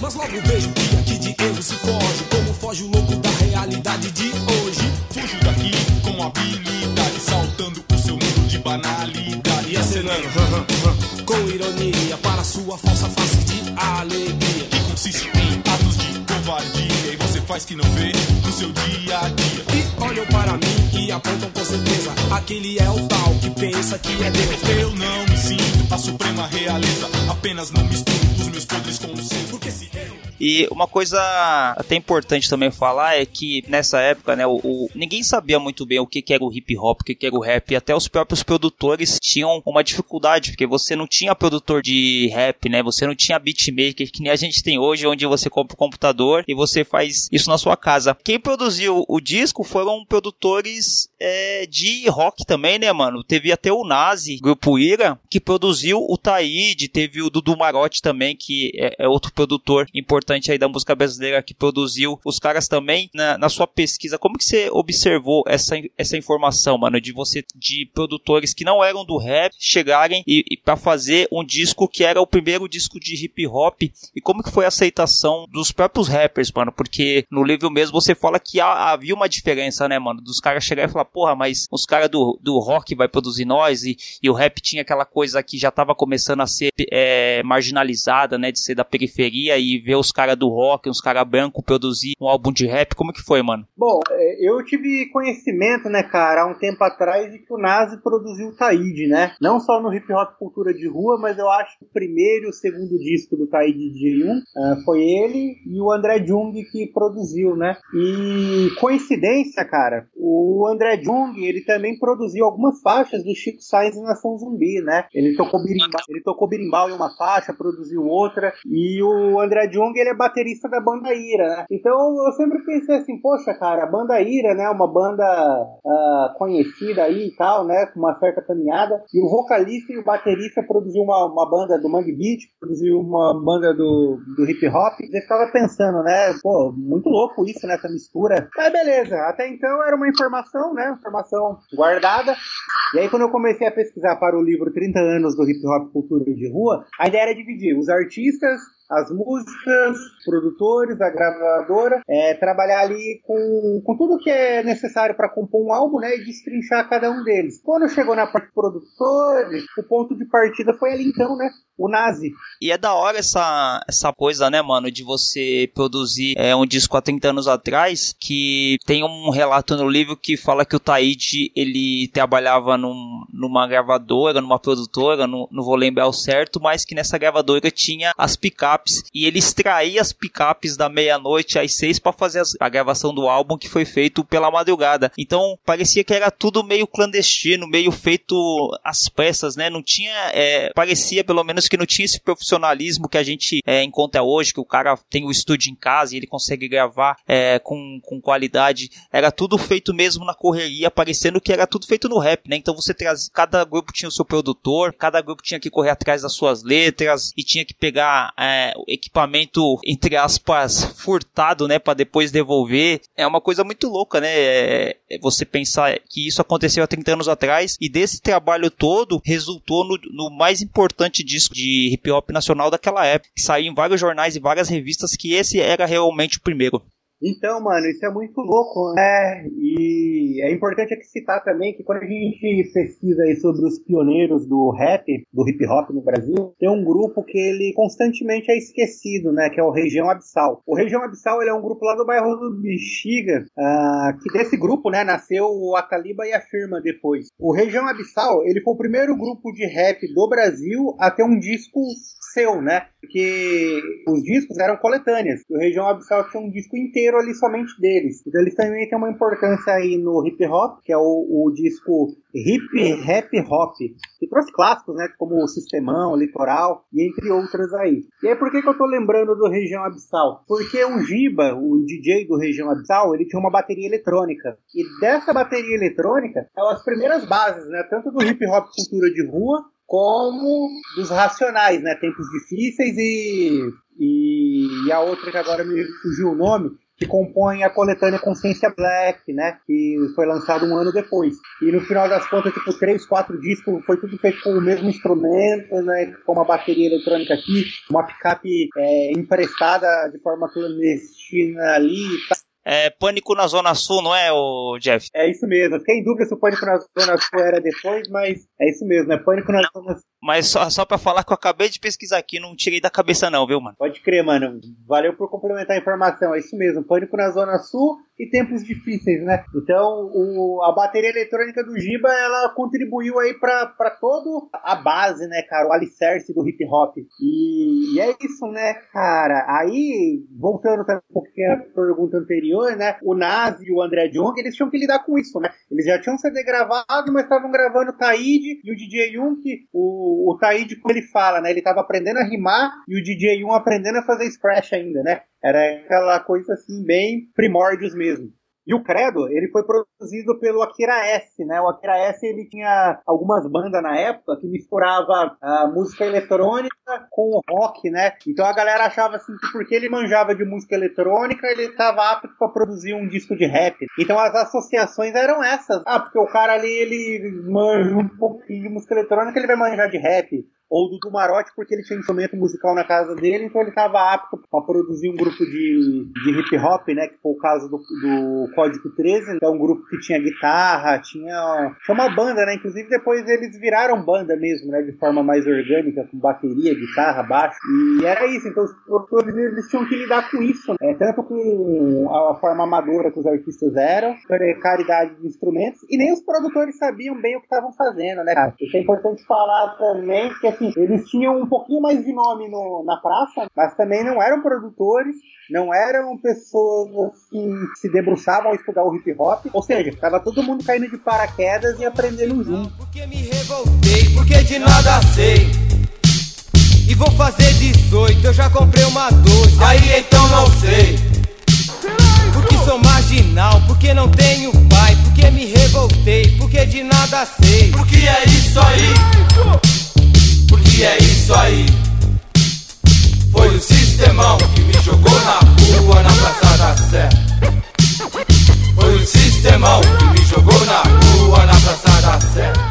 Mas logo vejo que de ele se foge, como foge o louco da realidade de hoje. Fujo daqui com habilidade, saltando o seu mundo de banalidade. E acenando, com ironia, para sua falsa face de alegria. Que consiste em atos de covardia, faz que não vê no seu dia a dia. E olham para mim e apontam com certeza, aquele é o tal que pensa que é Deus. Eu não me sinto a suprema realeza, apenas não misturo os meus podres com o seu. Porque se eu E uma coisa até importante também falar é que nessa época, né, o, o- ninguém sabia muito bem o que, que era o hip hop, o que, que era o rap, e até os próprios produtores tinham uma dificuldade, porque você não tinha produtor de rap, né, você não tinha beatmaker que nem a gente tem hoje, onde você compra o computador e você faz isso na sua casa. Quem produziu o disco foram produtores é, de rock também, né, mano? Teve até o Nazi, grupo Ira, que produziu o Taíde, teve o Dudu Marotti também, que é, é outro produtor importante aí da música brasileira que produziu os caras também. Na, na sua pesquisa, como que você observou essa, essa informação, mano, de você, de produtores que não eram do rap, chegarem e, e para fazer um disco que era o primeiro disco de hip hop, e como que foi a aceitação dos próprios rappers, mano? Porque no livro mesmo você fala que há- havia uma diferença, né, mano? Dos caras chegarem e falar, porra, mas os caras do, do rock vai produzir nós, e, e o rap tinha aquela coisa que já tava começando a ser é, marginalizada, né, de ser da periferia, e ver os caras do rock, uns caras brancos produzir um álbum de rap, como que foi, mano? Bom, é, eu tive conhecimento, né, cara, há um tempo atrás de que o Nazi produziu o Taíde, né? Não só no hip hop cultura de rua, mas eu acho que o primeiro e o segundo disco do Taíde DJ1 ah, foi ele e o André Jung que produziu, né? E coincidência, cara, o André Jung, ele também produziu algumas faixas do Chico Sainz e Nação Zumbi, né? Ele tocou berimbau, ele tocou berimbau em uma faixa, produziu outra, e o André Jung, ele é baterista da banda Ira, né? Então eu sempre pensei assim, poxa, cara, a banda Ira, né, uma banda ah, conhecida aí e tal, né, com uma certa caminhada, e o vocalista e o baterista produziu uma, uma banda do Mangue Beat, produziu uma banda do, do hip hop, e eu ficava pensando, né, pô, muito louco isso, né, essa mistura. Mas beleza, até então era uma informação, né, informação guardada, e aí quando eu comecei a pesquisar para o livro 30 anos do hip hop cultura de rua, a ideia era dividir os artistas, as músicas, produtores, a gravadora, é, trabalhar ali com, com tudo que é necessário para compor um álbum, né, e destrinchar cada um deles. Quando chegou na parte de produtores, o ponto de partida foi ali então, né, o Nazi. E é da hora essa, essa coisa, né, mano, de você produzir é, um disco há 30 anos atrás, que tem um relato no livro que fala que o Taíde, ele trabalhava num, numa gravadora, numa produtora, não, não vou lembrar o certo, mas que nessa gravadora tinha as picapes, e ele extraía as picapes da meia-noite às seis para fazer as- a gravação do álbum que foi feito pela madrugada. Então, parecia que era tudo meio clandestino, meio feito às pressas, né? Não tinha, é, parecia pelo menos que não tinha esse profissionalismo que a gente é, encontra hoje, que o cara tem o estúdio em casa e ele consegue gravar é, com, com qualidade. Era tudo feito mesmo na correria, parecendo que era tudo feito no rap, né? Então você traz, cada grupo tinha o seu produtor, cada grupo tinha que correr atrás das suas letras e tinha que pegar é, o equipamento, entre aspas, furtado, né? Pra depois devolver. É uma coisa muito louca, né? É, é você pensar que isso aconteceu há 30 anos atrás e desse trabalho todo resultou no, no mais importante disco de hip hop nacional daquela época, que saiu em vários jornais e várias revistas que esse era realmente o primeiro. Então, mano, isso é muito louco, né? E é importante aqui citar também que quando a gente pesquisa aí sobre os pioneiros do rap, do hip hop no Brasil, tem um grupo que ele constantemente é esquecido, né? Que é o Região Abissal. O Região Abissal ele é um grupo lá do bairro do Bexiga, ah, que desse grupo, né, nasceu o Ataliba e a Firma depois. O Região Abissal, ele foi o primeiro grupo de rap do Brasil a ter um disco seu, né? Porque os discos eram coletâneas. O Região Abissal tinha um disco inteiro ali somente deles. Então eles também têm uma importância aí no hip hop, que é o, o disco hip rap hop, que trouxe clássicos, né? Como o Sistemão, o Litoral e entre outras aí. E aí por que, que eu tô lembrando do Região Abissal? Porque o Giba, o DJ do Região Abissal, ele tinha uma bateria eletrônica. E dessa bateria eletrônica, são as primeiras bases, né? Tanto do hip hop cultura de rua, como dos racionais, né? Tempos difíceis e, e, e a outra que agora me fugiu o nome, que compõe a coletânea Consciência Black, né? Que foi lançado um ano depois. E no final das contas, tipo, três, quatro discos, foi tudo feito com o mesmo instrumento, né? Com uma bateria eletrônica aqui, uma picape é, emprestada de forma clandestina ali e tal é, Pânico na Zona Sul, não é, o Jeff? É isso mesmo. Fiquei em dúvida se o Pânico na Zona Sul era depois, mas é isso mesmo, é Pânico na Zona Sul. Mas só, só pra falar que eu acabei de pesquisar aqui, não tirei da cabeça não, viu, mano? Pode crer, mano. Valeu por complementar a informação. É isso mesmo, Pânico na Zona Sul e tempos difíceis, né? Então, o, a bateria eletrônica do Giba, ela contribuiu aí pra, pra toda a base, né, cara? O alicerce do hip hop. E, e é isso, né, cara? Aí, voltando um pouquinho à pergunta anterior, né? O Nazi e o André Jung, eles tinham que lidar com isso, né? Eles já tinham CD gravado, mas estavam gravando Taíde e o DJ Jung, o, o Taíde, como ele fala, né? Ele tava aprendendo a rimar e o DJ Jung aprendendo a fazer scratch ainda, né? Era aquela coisa assim, bem primórdios mesmo. E o Credo, ele foi produzido pelo Akira S, né? O Akira S, ele tinha algumas bandas na época que misturava a música eletrônica com o rock, né? Então a galera achava assim que porque ele manjava de música eletrônica, ele estava apto para produzir um disco de rap. Então as associações eram essas. Ah, porque o cara ali, ele manja um pouquinho de música eletrônica, ele vai manjar de rap ou do Dumarote porque ele tinha instrumento musical na casa dele, então ele estava apto para produzir um grupo de, de hip hop, né? Que foi o caso do, do Código 13, que é um grupo que tinha guitarra, tinha, tinha uma banda, né? Inclusive depois eles viraram banda mesmo, né? De forma mais orgânica, com bateria, guitarra, baixo. E era isso, então os produtores eles tinham que lidar com isso, né? Tanto com a forma amadora que os artistas eram, caridade de instrumentos, e nem os produtores sabiam bem o que estavam fazendo, né? Isso é importante falar também, que assim, eles tinham um pouquinho mais de nome no, na praça, mas também não eram produtores, não eram pessoas assim, que se debruçavam a estudar o hip hop, ou seja, tava todo mundo caindo de paraquedas e aprendendo junto. Porque me revoltei, porque de nada sei. E vou fazer 18, eu já comprei uma 12, aí então não sei. Porque sou marginal, porque não tenho pai, porque me revoltei, porque de nada sei. Porque é isso aí. Porque é isso aí. Foi o sistemão que me jogou na rua, na Praça da Sé. Foi o sistemão que me jogou na rua, na Praça da Sé.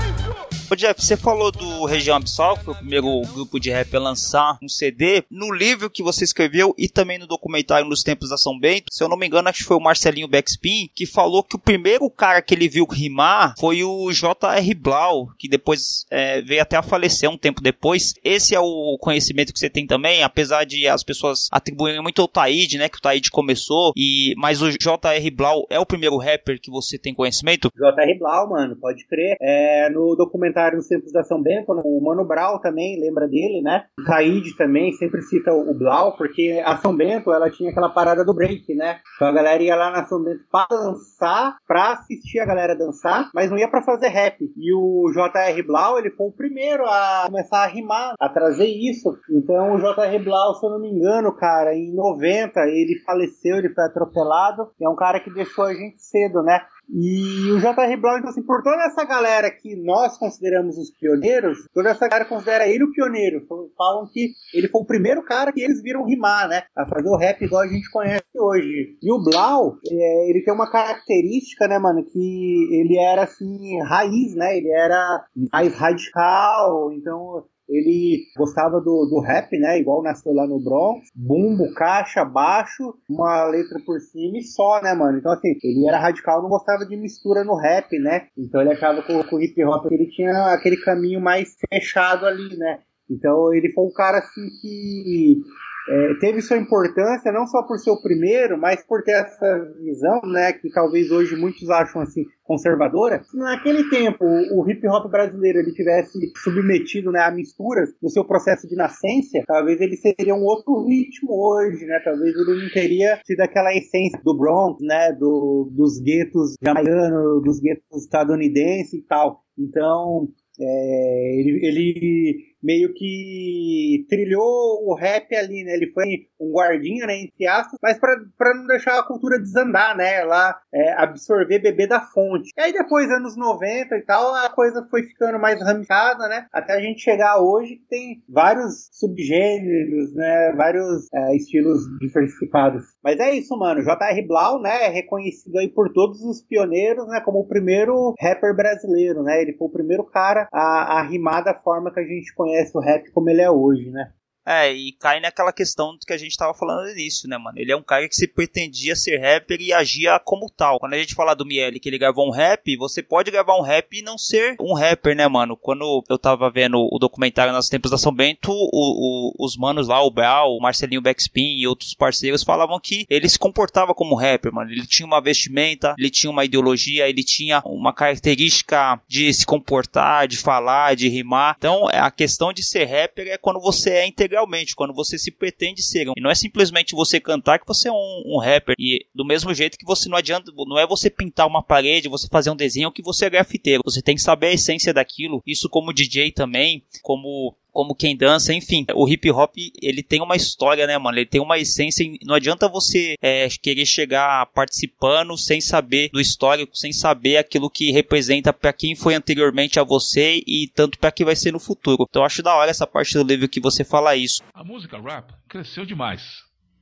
Ô Jeff, você falou do Região Absal, que foi o primeiro grupo de rap a lançar um CD. No livro que você escreveu e também no documentário Nos Tempos da São Bento, se eu não me engano, acho que foi o Marcelinho Backspin, que falou que o primeiro cara que ele viu rimar foi o J.R. Blau, que depois é, veio até a falecer um tempo depois. Esse é o conhecimento que você tem também, apesar de as pessoas atribuírem muito ao Taíde, né, que o Taíde começou, e mas o J.R. Blau é o primeiro rapper que você tem conhecimento? J.R. Blau, mano, pode crer. É, no documentário documentário nos tempos da São Bento, né? o Mano Brau também lembra dele, né? O também sempre cita o Blau, porque a São Bento ela tinha aquela parada do break, né? Então a galera ia lá na São Bento pra dançar, pra assistir a galera dançar, mas não ia pra fazer rap. E o J.R. Blau, ele foi o primeiro a começar a rimar, a trazer isso. Então o J.R. Blau, se eu não me engano, cara, em 90 ele faleceu, ele foi atropelado. E é um cara que deixou a gente cedo, né? E o J.R. Brown, então, assim, por toda essa galera que nós consideramos os pioneiros, toda essa galera considera ele o pioneiro. Falam que ele foi o primeiro cara que eles viram rimar, né? A fazer o rap igual a gente conhece hoje. E o Blau, é, ele tem uma característica, né, mano, que ele era, assim, raiz, né? Ele era mais radical, então ele gostava do, do rap, né? Igual nasceu lá no Bronx. Bumbo, caixa, baixo, uma letra por cima e só, né, mano? Então, assim, ele era radical, não gostava de mistura no rap, né? Então ele achava que o, hip hop ele tinha aquele caminho mais fechado ali, né? Então ele foi um cara assim que é, teve sua importância não só por ser o primeiro, mas por ter essa visão, né, que talvez hoje muitos acham assim conservadora. Se naquele tempo o, hip hop brasileiro ele tivesse submetido né, a misturas no seu processo de nascência, talvez ele seria um outro ritmo hoje, né? Talvez ele não teria tido aquela essência do Bronx, né? Do, dos guetos jamaicanos, dos guetos estadunidenses e tal. Então, é, ele, ele, meio que trilhou o rap ali, né? Ele foi um guardinha, né, entre aspas, mas para não deixar a cultura desandar, né? Lá é, absorver, beber da fonte. E aí depois, anos 90 e tal, a coisa foi ficando mais ramificada, né? Até a gente chegar hoje que tem vários subgêneros, né? Vários é, estilos diversificados. Mas é isso, mano. J.R. Blau, né? É reconhecido aí por todos os pioneiros, né? Como o primeiro rapper brasileiro, né? Ele foi o primeiro cara a, a rimar da forma que a gente conhece conhece o rap como ele é hoje, né? É, e cai naquela questão que a gente tava falando no início, né, mano? Ele é um cara que se pretendia ser rapper e agia como tal. Quando a gente fala do Miele que ele gravou um rap, você pode gravar um rap e não ser um rapper, né, mano? Quando eu tava vendo o documentário nos tempos da São Bento, o, o, os manos lá, o Brau, o Marcelinho Backspin e outros parceiros falavam que ele se comportava como rapper, mano. Ele tinha uma vestimenta, ele tinha uma ideologia, ele tinha uma característica de se comportar, de falar, de rimar. Então, a questão de ser rapper é quando você é integralmente quando você se pretende ser. E não é simplesmente você cantar que você é um, um, rapper. E do mesmo jeito que você não adianta, não é você pintar uma parede, você fazer um desenho que você é grafiteiro. Você tem que saber a essência daquilo. Isso como DJ também, como como quem dança, enfim. O hip hop, ele tem uma história, né, mano? Ele tem uma essência. Não adianta você é, querer chegar participando sem saber do histórico, sem saber aquilo que representa para quem foi anteriormente a você e tanto para que vai ser no futuro. Então eu acho da hora essa parte do livro que você fala isso. A música rap cresceu demais.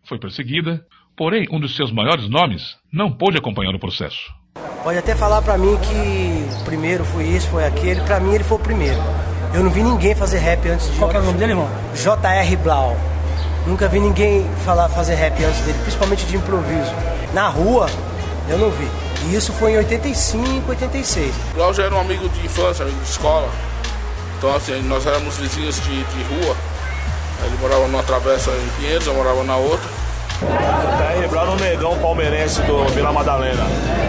Foi perseguida, porém um dos seus maiores nomes não pôde acompanhar o processo. Pode até falar para mim que o primeiro foi isso, foi aquele. Para mim ele foi o primeiro. Eu não vi ninguém fazer rap antes de. Qual é o nome dele, irmão? J.R. Blau. Nunca vi ninguém falar, fazer rap antes dele, principalmente de improviso. Na rua, eu não vi. E isso foi em 85, 86. Blau já era um amigo de infância, amigo de escola. Então, assim, nós éramos vizinhos de, de rua. Ele morava numa travessa em Pinheiros, eu morava na outra. J.R. Blau no negão palmeirense do Vila Madalena.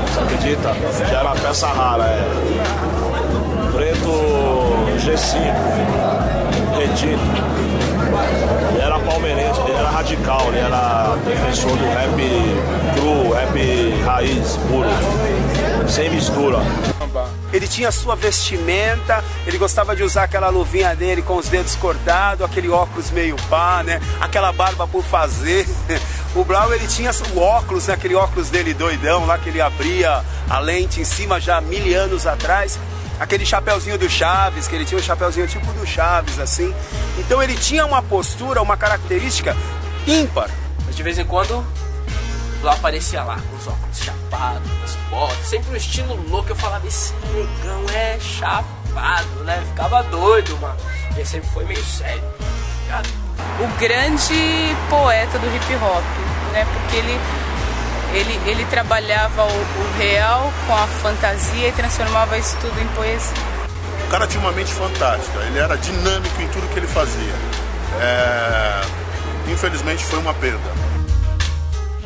Você acredita? Já era peça rara, é preto G5, retinto. Ele era palmeirense, ele era radical, ele era defensor do rap cru, rap raiz, puro, sem mistura. Ele tinha sua vestimenta, ele gostava de usar aquela luvinha dele com os dedos cortados, aquele óculos meio pá, né? Aquela barba por fazer. O Brown ele tinha o óculos, né? aquele óculos dele doidão lá que ele abria a lente em cima já mil anos atrás aquele chapeuzinho do Chaves, que ele tinha um chapeuzinho tipo do Chaves, assim. Então ele tinha uma postura, uma característica ímpar. Mas de vez em quando, lá aparecia lá, com os óculos chapados, as botas, sempre um estilo louco. Eu falava, esse negão é chapado, né? Ficava doido, mano. Ele sempre foi meio sério, tá O grande poeta do hip hop, né? Porque ele ele, ele trabalhava o, o real com a fantasia e transformava isso tudo em poesia. O cara tinha uma mente fantástica, ele era dinâmico em tudo que ele fazia. É... Infelizmente foi uma perda.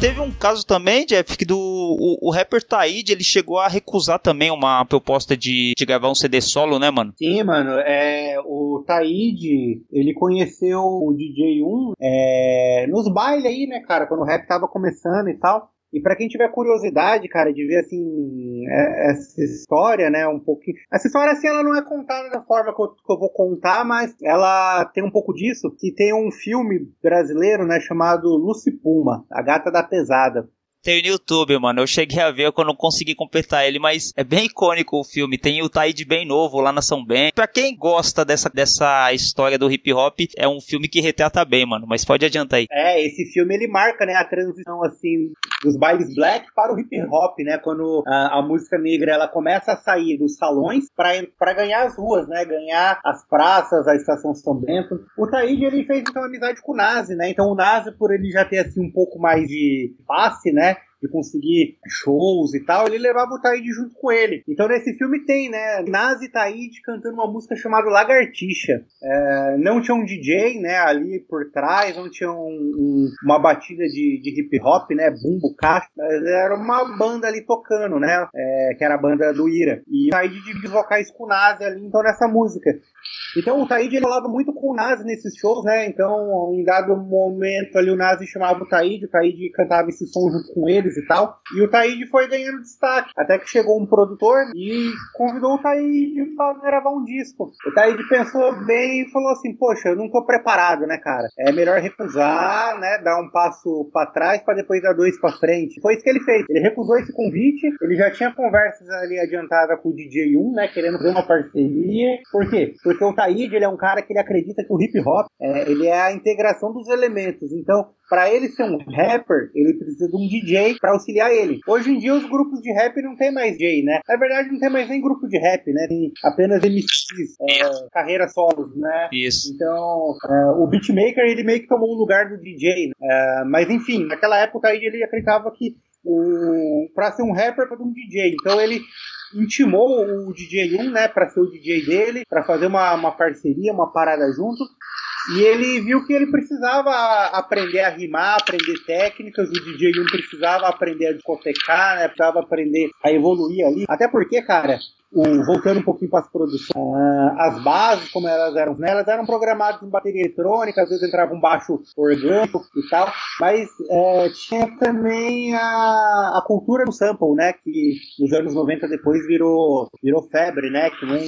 Teve um caso também, Jeff, que do o, o rapper Taíde, ele chegou a recusar também uma proposta de, de gravar um CD solo, né, mano? Sim, mano. É, o Taíde, ele conheceu o DJ1 é, nos bailes aí, né, cara, quando o rap tava começando e tal. E para quem tiver curiosidade, cara, de ver assim é, essa história, né, um pouquinho. Essa história assim, ela não é contada da forma que eu, que eu, vou contar, mas ela tem um pouco disso. Que tem um filme brasileiro, né, chamado Lucy Puma, a Gata da Pesada. Tem no YouTube, mano. Eu cheguei a ver, eu não consegui completar ele, mas é bem icônico o filme. Tem o Taíde bem novo lá na São Ben. Pra quem gosta dessa, dessa história do hip hop, é um filme que retrata bem, mano. Mas pode adiantar aí. É, esse filme ele marca, né, a transição, assim, dos bailes black para o hip hop, né? Quando a, a música negra ela começa a sair dos salões para ganhar as ruas, né? Ganhar as praças, a estação São Bento. O Taíde ele fez então amizade com o Nazi, né? Então o Nazi, por ele já ter assim um pouco mais de passe, né? De conseguir shows e tal, ele levava o Taíde junto com ele. Então nesse filme tem, né, Nazi Taíde cantando uma música chamada Lagartixa. É, não tinha um DJ, né, ali por trás, não tinha um, um, uma batida de, de hip hop, né, bumbo, caixa, era uma banda ali tocando, né, é, que era a banda do Ira. E Taíde divide vocais com o Nazi ali, então nessa música. Então o Taíde falava muito com o Nazi nesses shows, né? Então, em dado momento ali o Nazi chamava o Taíde, o Taíde cantava esse som junto com eles e tal. E o Taíde foi ganhando destaque. Até que chegou um produtor e convidou o Taíde para gravar um disco. O Taíde pensou bem e falou assim: Poxa, eu não tô preparado, né, cara? É melhor recusar, né? Dar um passo para trás para depois dar dois para frente. Foi isso que ele fez. Ele recusou esse convite. Ele já tinha conversas ali adiantadas com o DJ 1, né? Querendo fazer uma parceria. Por quê? Porque o Taíde ele é um cara que ele acredita que o hip hop é, ele é a integração dos elementos. Então, para ele ser um rapper, ele precisa de um DJ para auxiliar ele. Hoje em dia os grupos de rap não tem mais DJ, né? Na verdade não tem mais nem grupo de rap, né? Tem apenas MCs, é, carreira solos, né? Isso. Então é, o beatmaker ele meio que tomou o lugar do DJ. Né? É, mas enfim, naquela época aí ele acreditava que para ser um rapper para um DJ. Então ele intimou o DJ 1, né, para ser o DJ dele, para fazer uma, uma parceria, uma parada junto. E ele viu que ele precisava aprender a rimar, aprender técnicas, o DJ 1 precisava aprender a discotecar, né? Precisava aprender a evoluir ali. Até porque, cara, o, voltando um pouquinho para as produções, uh, as bases, como elas eram, né, elas eram programadas em bateria eletrônica, às vezes entrava um baixo orgânico e tal, mas uh, tinha também a, a cultura do sample, né, que nos anos 90 depois virou, virou febre, né, que nem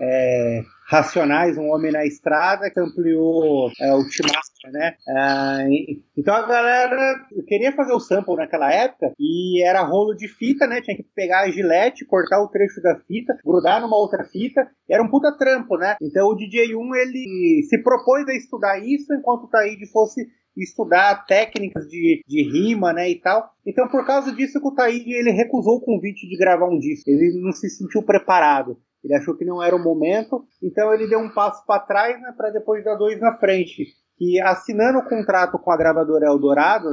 é, Racionais, Um Homem na Estrada, que ampliou é, o Timástica, né? É, então a galera queria fazer o sample naquela época e era rolo de fita, né? Tinha que pegar a gilete, cortar o trecho da fita, grudar numa outra fita. Era um puta trampo, né? Então o DJ1 ele se propôs a estudar isso enquanto o Taíde fosse estudar técnicas de, de rima, né, e tal. Então, por causa disso, o Taíde ele recusou o convite de gravar um disco. Ele não se sentiu preparado. Ele achou que não era o momento, então ele deu um passo para trás, né, para depois dar dois na frente que assinando o contrato com a gravadora Eldorado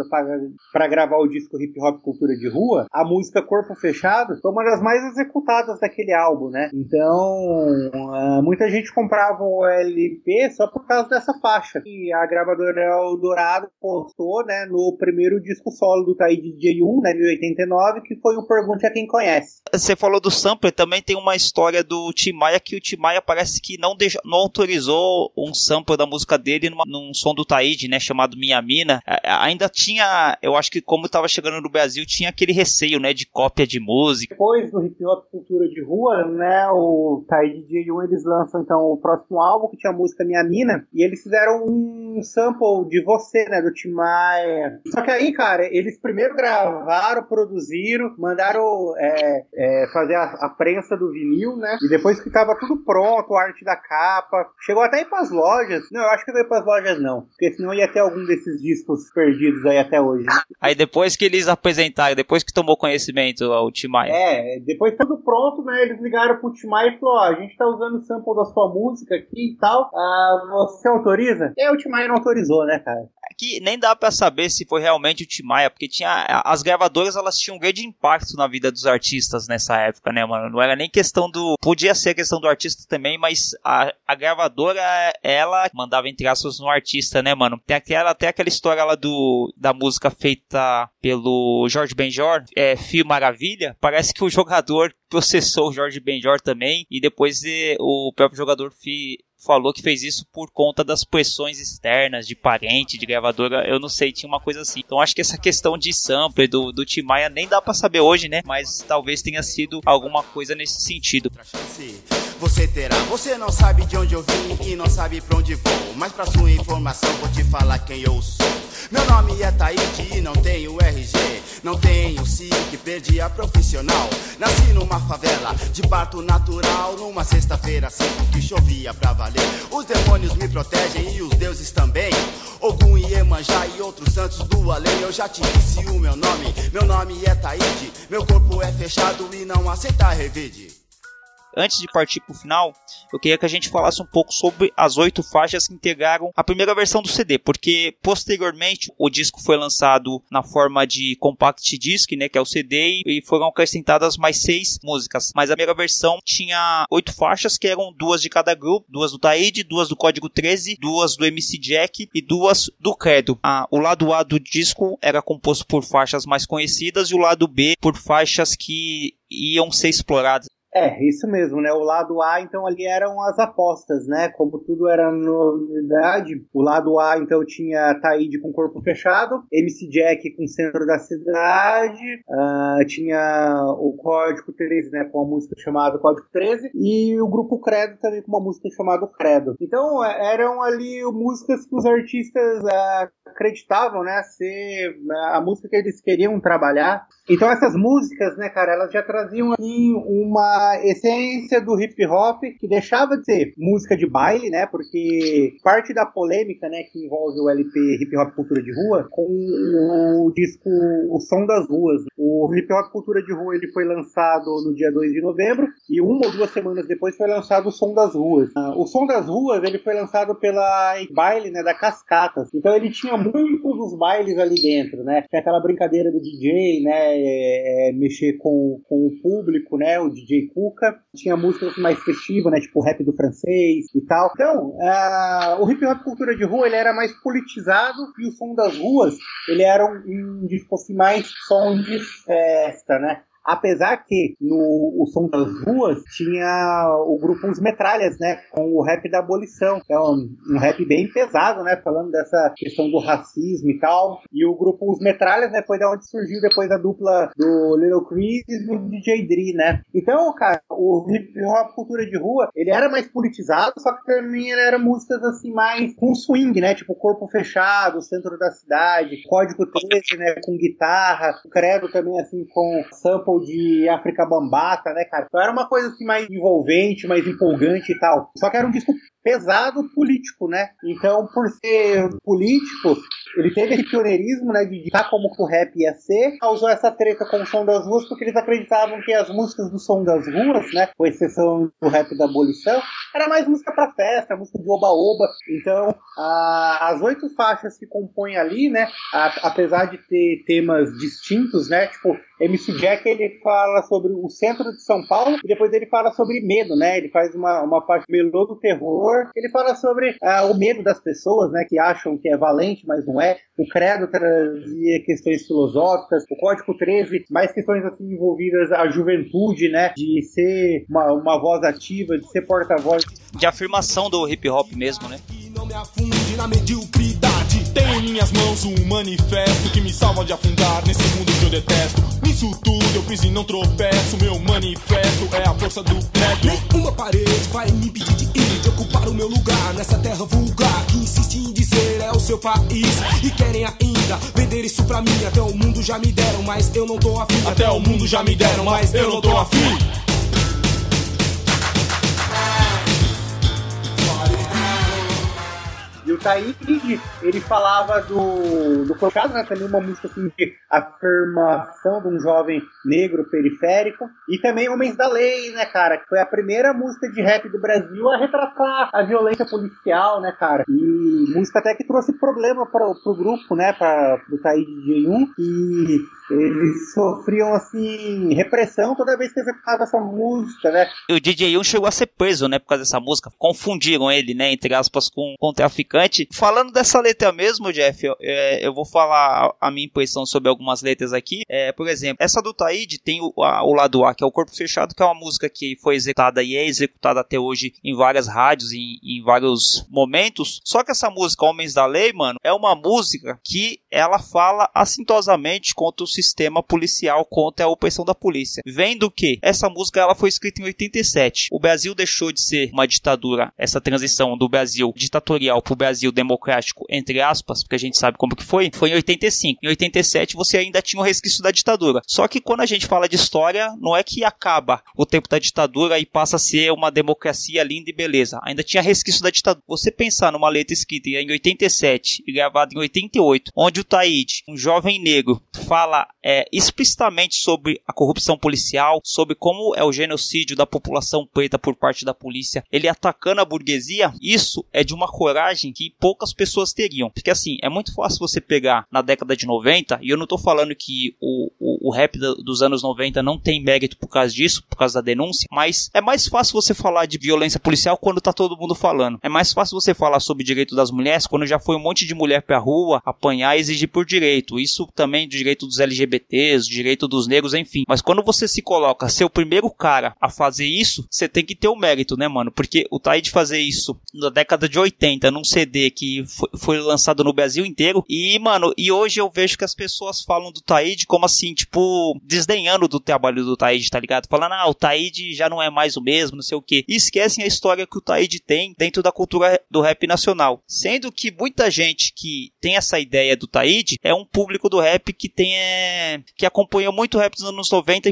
para gravar o disco Hip Hop Cultura de Rua, a música Corpo Fechado foi uma das mais executadas daquele álbum, né? Então, uh, muita gente comprava o LP só por causa dessa faixa. E a gravadora Eldorado postou, né, no primeiro disco solo do Taíde DJ1, né, de 89, que foi o Pergunte a Quem Conhece. Você falou do sampler, também tem uma história do Tim Maia que o Tim Maia parece que não, não autorizou um sampler da música dele numa, num som do Taíde, né, chamado Minha Mina, ainda tinha, eu acho que como estava chegando no Brasil, tinha aquele receio, né, de cópia de música. Depois do hip hop cultura de rua, né, o Taíde J1 eles lançam então o próximo álbum que tinha a música Minha Mina, e eles fizeram um sample de você, né, do Tim Maia. Só que aí, cara, eles primeiro gravaram, produziram, mandaram é, é, fazer a, a, prensa do vinil, né, e depois que tava tudo pronto, a arte da capa, chegou até ir pras lojas. Não, eu acho que veio pras lojas não não. Porque senão ia ter algum desses discos perdidos aí até hoje. Né? Aí depois que eles apresentaram, depois que tomou conhecimento o Timaya. É, depois tudo pronto, né? Eles ligaram pro Timaya e falou: ó, a gente tá usando o sample da sua música aqui e tal. Ah, você autoriza? E aí o Timaya não autorizou, né, cara? Que nem dá para saber se foi realmente o Timaya, porque tinha as gravadoras elas tinham um grande impacto na vida dos artistas nessa época, né, mano? Não era nem questão do podia ser questão do artista também, mas a, a gravadora ela mandava entre aspas no artista, né, mano? Tem aquela até aquela história lá do da música feita pelo Jorge Benjor, é Fio Maravilha. Parece que o jogador processou o Jorge Benjor também e depois eh, o próprio jogador fi, falou que fez isso por conta das pressões externas de parente, de gravadora, eu não sei, tinha uma coisa assim. Então acho que essa questão de sample do, do Tim Maia nem dá para saber hoje, né? Mas talvez tenha sido alguma coisa nesse sentido. Você terá, você não sabe de onde eu vim e não sabe pra onde vou. Mas pra sua informação, vou te falar quem eu sou. Meu nome é Taíde e não tenho RG. Não tenho SIC, perdi a profissional. Nasci numa favela de parto natural. Numa sexta-feira assim que chovia pra valer. Os demônios me protegem e os deuses também. Ogum e Emanjá e outros santos do além. Eu já te disse o meu nome. Meu nome é Taíde. Meu corpo é fechado e não aceita revide. Antes de partir pro final, eu queria que a gente falasse um pouco sobre as oito faixas que integraram a primeira versão do CD, porque posteriormente o disco foi lançado na forma de compact disc, né, que é o CD, e foram acrescentadas mais seis músicas. Mas a primeira versão tinha oito faixas, que eram duas de cada grupo, duas do Taíde, duas do Código 13, duas do MC Jack e duas do Credo. Ah, o lado A do disco era composto por faixas mais conhecidas e o lado B por faixas que iam ser exploradas. É, isso mesmo, né? O lado A, então, ali eram as apostas, né? Como tudo era novidade, o lado A, então, tinha Taíde com corpo fechado, MC Jack com centro da cidade, uh, tinha o Código 13, né? Com a música chamada Código 13, e o grupo Credo também com uma música chamada Credo. Então, é, eram ali músicas que os artistas uh, acreditavam, né? Ser a música que eles queriam trabalhar. Então, essas músicas, né, cara, elas já traziam ali uma essência do hip hop que deixava de ser música de baile, né? Porque parte da polêmica, né, que envolve o LP Hip Hop Cultura de Rua com o disco O Som das Ruas. O Hip Hop Cultura de Rua ele foi lançado no dia 2 de novembro e uma ou duas semanas depois foi lançado O Som das Ruas. Ah, o Som das Ruas ele foi lançado pela baile, né, da Cascatas. Então ele tinha muitos dos bailes ali dentro, né? Tinha aquela brincadeira do DJ, né, é, é, mexer com, com o público, né, o DJ Cuca, tinha músicas mais festivas, né, tipo rap do francês e tal. Então, uh, o hip hop cultura de rua ele era mais politizado e o som das ruas ele era um, um disco assim, mais som de festa, né? Apesar que no o Som das Ruas tinha o grupo Os Metralhas, né? Com o rap da abolição. É um, rap bem pesado, né? Falando dessa questão do racismo e tal. E o grupo Os Metralhas, né? Foi da onde surgiu depois a dupla do Little Chris e do DJ Dre, né? Então, cara, o hip hop cultura de rua, ele era mais politizado, só que também era músicas assim mais com swing, né? Tipo Corpo Fechado, Centro da Cidade, Código 13, né? Com guitarra, Credo também assim com sample de África Bambata, né, cara? Então era uma coisa assim mais envolvente, mais empolgante e tal. Só que era um disco pesado político, né? Então, por ser político, ele teve esse pioneirismo, né, de ditar como que o rap ia ser, causou essa treta com o som das ruas, porque eles acreditavam que as músicas do som das ruas, né, com exceção do rap da abolição, era mais música para festa, música de oba-oba. Então, a, as oito faixas que compõem ali, né, a, apesar de ter temas distintos, né, tipo, MC Jack ele fala sobre o centro de São Paulo e depois ele fala sobre medo, né? Ele faz uma, uma faixa melô do terror. Ele fala sobre ah, o medo das pessoas, né? Que acham que é valente, mas não é. O credo trazia questões filosóficas. O Código 13, mais questões assim envolvidas à juventude, né? De ser uma, uma voz ativa, de ser porta-voz. De afirmação do hip hop mesmo, né? Não me afunde na mediocridade. Tenho em minhas mãos um manifesto que me salva de afundar nesse mundo que eu detesto. Nisso tudo eu piso e não tropeço. Meu manifesto é a força do credo. Nenhuma parede vai me impedir de ir, de ocupar o meu lugar nessa terra vulgar que insiste em dizer é o seu país. E querem ainda vender isso pra mim. Até o mundo já me deram, mas eu não tô afim. Até o mundo já me deram, mas eu não tô afim. E o Taíde, ele falava do, do Colchado, né? Também uma música assim, de afirmação de um jovem negro periférico. E também Homens da Lei, né, cara? Que foi a primeira música de rap do Brasil a retratar a violência policial, né, cara? E música até que trouxe problema para pro grupo, né? Pra, pro Taíde DJ1. E eles sofriam, assim, repressão toda vez que executava essa música, né? O DJ1 chegou a ser preso, né, por causa dessa música. Confundiram ele, né, entre aspas, com, com traficante. Falando dessa letra mesmo, Jeff, eu, é, eu vou falar a minha impressão sobre algumas letras aqui. É, por exemplo, essa do Taíde tem o, a, o lado A, que é o Corpo Fechado, que é uma música que foi executada e é executada até hoje em várias rádios, em, em vários momentos. Só que essa música, Homens da Lei, mano, é uma música que ela fala assintosamente contra o sistema policial, contra a opressão da polícia. Vendo que essa música ela foi escrita em 87. O Brasil deixou de ser uma ditadura, essa transição do Brasil ditatorial para o Brasil democrático, entre aspas, porque a gente sabe como que foi, foi em 85. Em 87 você ainda tinha o resquício da ditadura. Só que quando a gente fala de história, não é que acaba o tempo da ditadura e passa a ser uma democracia linda e beleza. Ainda tinha resquício da ditadura. Você pensar numa letra escrita em 87 e gravada em 88, onde o Taíde, um jovem negro, fala é, explicitamente sobre a corrupção policial, sobre como é o genocídio da população preta por parte da polícia, ele atacando a burguesia, isso é de uma coragem que poucas pessoas teriam. Porque assim, é muito fácil você pegar na década de 90, e eu não tô falando que o, o, o rap dos anos 90 não tem mérito por causa disso, por causa da denúncia, mas é mais fácil você falar de violência policial quando tá todo mundo falando. É mais fácil você falar sobre direito das mulheres quando já foi um monte de mulher pra rua apanhar e exigir por direito. Isso também do direito dos LGBTs, direito dos negros, enfim. Mas quando você se coloca ser o primeiro cara a fazer isso, você tem que ter o mérito, né, mano? Porque o Taid fazer isso na década de 80 num CD que foi, foi lançado no Brasil inteiro e, mano, e hoje eu vejo que as pessoas falam do Taid como assim, tipo, desdenhando do trabalho do Taid, tá ligado? Falando, ah, o Taid já não é mais o mesmo, não sei o que. E esquecem a história que o Taid tem dentro da cultura do rap nacional. Sendo que muita gente que tem essa ideia do Taid é um público do rap que tem é, que acompanhou muito rap dos anos 90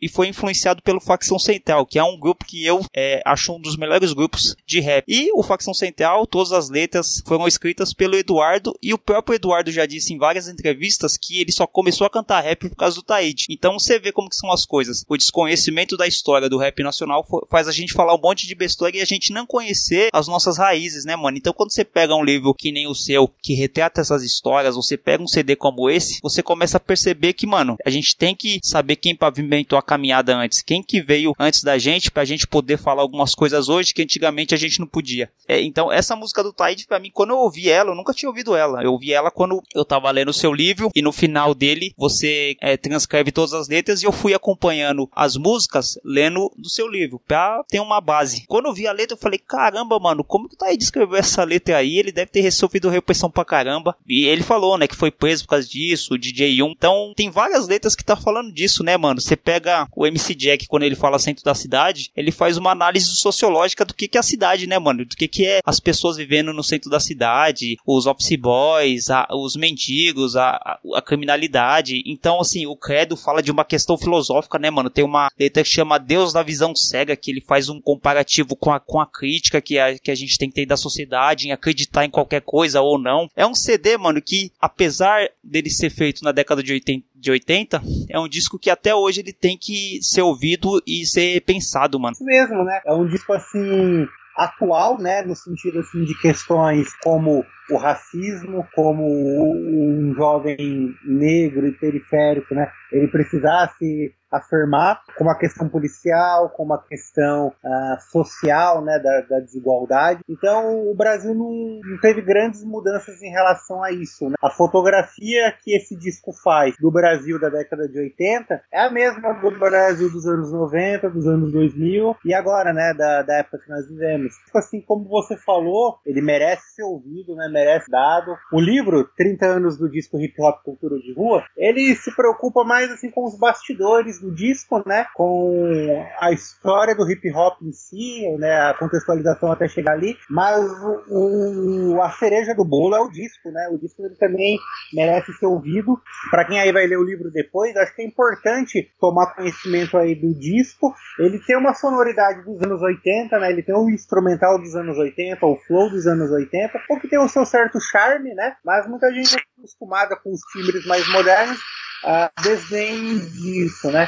e foi, influenciado pelo Facção Central, que é um grupo que eu é, acho um dos melhores grupos de rap. E o Facção Central, todas as letras foram escritas pelo Eduardo e o próprio Eduardo já disse em várias entrevistas que ele só começou a cantar rap por causa do Taid. Então você vê como que são as coisas. O desconhecimento da história do rap nacional faz a gente falar um monte de besteira e a gente não conhecer as nossas raízes, né, mano? Então quando você pega um livro que nem o seu, que retrata essas histórias, você pega um CD como esse, você começa a perceber que, mano, a gente tem que saber quem pavimentou a caminhada antes, quem que veio antes da gente pra gente poder falar algumas coisas hoje que antigamente a gente não podia. É, então essa música do Taid, pra mim, quando eu ouvi ela, eu nunca tinha ouvido ela. Eu ouvi ela quando eu tava lendo o seu livro e no final dele você é, transcreve todas as letras e eu fui acompanhando as músicas lendo do seu livro pra ter uma base. Quando eu vi a letra, eu falei, caramba, mano, como que o Taid escreveu essa letra aí? Ele deve ter resolvido repressão pra caramba. E ele falou, né, que foi preso por causa disso, o DJ1. Então, tem várias letras que tá falando disso, né, mano? Você pega o MC Jack, quando ele fala centro da cidade, ele faz uma análise sociológica do que, que é a cidade, né, mano? Do que, que é as pessoas vivendo no centro da cidade, os office boys, a, os mendigos, a, a, a, criminalidade. Então, assim, o Credo fala de uma questão filosófica, né, mano? Tem uma letra que chama Deus da Visão Cega, que ele faz um comparativo com a, com a crítica que a, que a gente tem que ter da sociedade, em acreditar em qualquer coisa ou não. É um CD, mano, que apesar dele ser feito na década de 80, de 80, é um disco que até hoje ele tem que ser ouvido e ser pensado, mano. Isso mesmo, né? É um disco assim atual, né, no sentido assim de questões como o racismo, como um jovem negro e periférico, né, ele precisasse afirmar como a questão policial, como a questão uh, social, né, da, da, desigualdade. Então, o Brasil não, não, teve grandes mudanças em relação a isso. Né? A fotografia que esse disco faz do Brasil da década de 80 é a mesma do Brasil dos anos 90, dos anos 2000 e agora, né, da, da época que nós vivemos. Tipo assim, como você falou, ele merece ser ouvido, né, merece dado. O livro, 30 anos do disco Hip Hop Cultura de Rua, ele se preocupa mais assim com os bastidores do disco, né? Com a história do hip hop em si, né? A contextualização até chegar ali. Mas o, a cereja do bolo é o disco, né? O disco ele também merece ser ouvido. Para quem aí vai ler o livro depois, acho que é importante tomar conhecimento aí do disco. Ele tem uma sonoridade dos anos 80, né? Ele tem um instrumental dos anos 80, o flow dos anos 80, o que tem o seu certo charme, né? Mas muita gente é acostumada com os timbres mais modernos uh, desdém disso, né?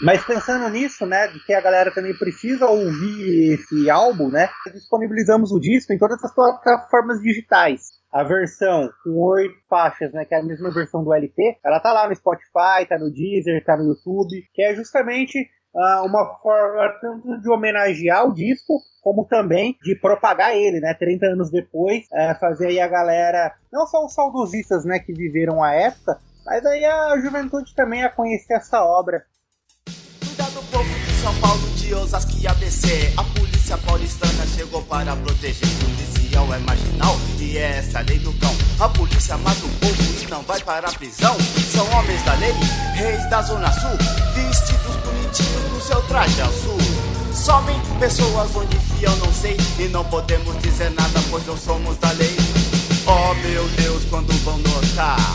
Mas pensando nisso, né, de que a galera também precisa ouvir esse álbum, né, disponibilizamos o disco em todas as plataformas digitais. A versão com oito faixas, né, que é a mesma versão do LP, ela tá lá no Spotify, tá no Deezer, tá no YouTube, que é justamente uh, uma forma tanto de homenagear o disco, como também de propagar ele, né? 30 anos depois, uh, fazer aí a galera, não só os saudosistas, né, que viveram a época, mas aí a juventude também a conhecer essa obra. São Paulo, de Osasco e ABC. A polícia paulistana chegou para proteger. Policial é marginal e é essa lei do cão. A polícia mata o povo e não vai para a prisão. São homens da lei, reis da zona sul, vestidos bonitinhos no seu traje azul. Somem pessoas onde fiam, não sei. E não podemos dizer nada, pois não somos da lei. Oh meu Deus, quando vão notar?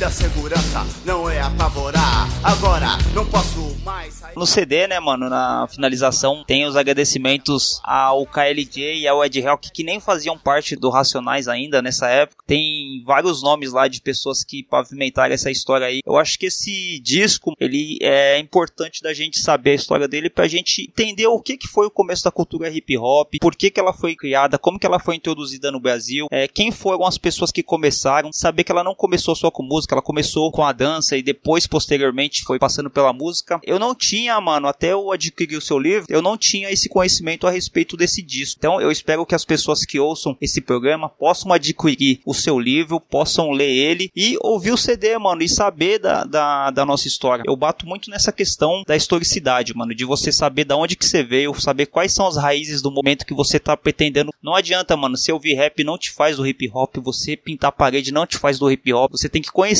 Da segurança não é apavorar. Agora não posso mais. No CD, né, mano, na finalização, tem os agradecimentos ao KLJ e ao Ed Rock, que nem faziam parte do Racionais ainda nessa época. Tem vários nomes lá de pessoas que pavimentaram essa história aí. Eu acho que esse disco, ele é importante da gente saber a história dele pra gente entender o que, que foi o começo da cultura hip hop, por que, que ela foi criada, como que ela foi introduzida no Brasil, é, quem foram as pessoas que começaram, saber que ela não começou só com música, ela começou com a dança e depois, posteriormente, foi passando pela música. Eu não tinha, mano, até eu adquirir o seu livro, eu não tinha esse conhecimento a respeito desse disco. Então eu espero que as pessoas que ouçam esse programa possam adquirir o seu livro, possam ler ele e ouvir o CD, mano, e saber da, da, da nossa história. Eu bato muito nessa questão da historicidade, mano, de você saber da onde que você veio, saber quais são as raízes do momento que você tá pretendendo. Não adianta, mano, se ouvir rap não te faz do hip hop, você pintar a parede não te faz do hip hop, você tem que conhecer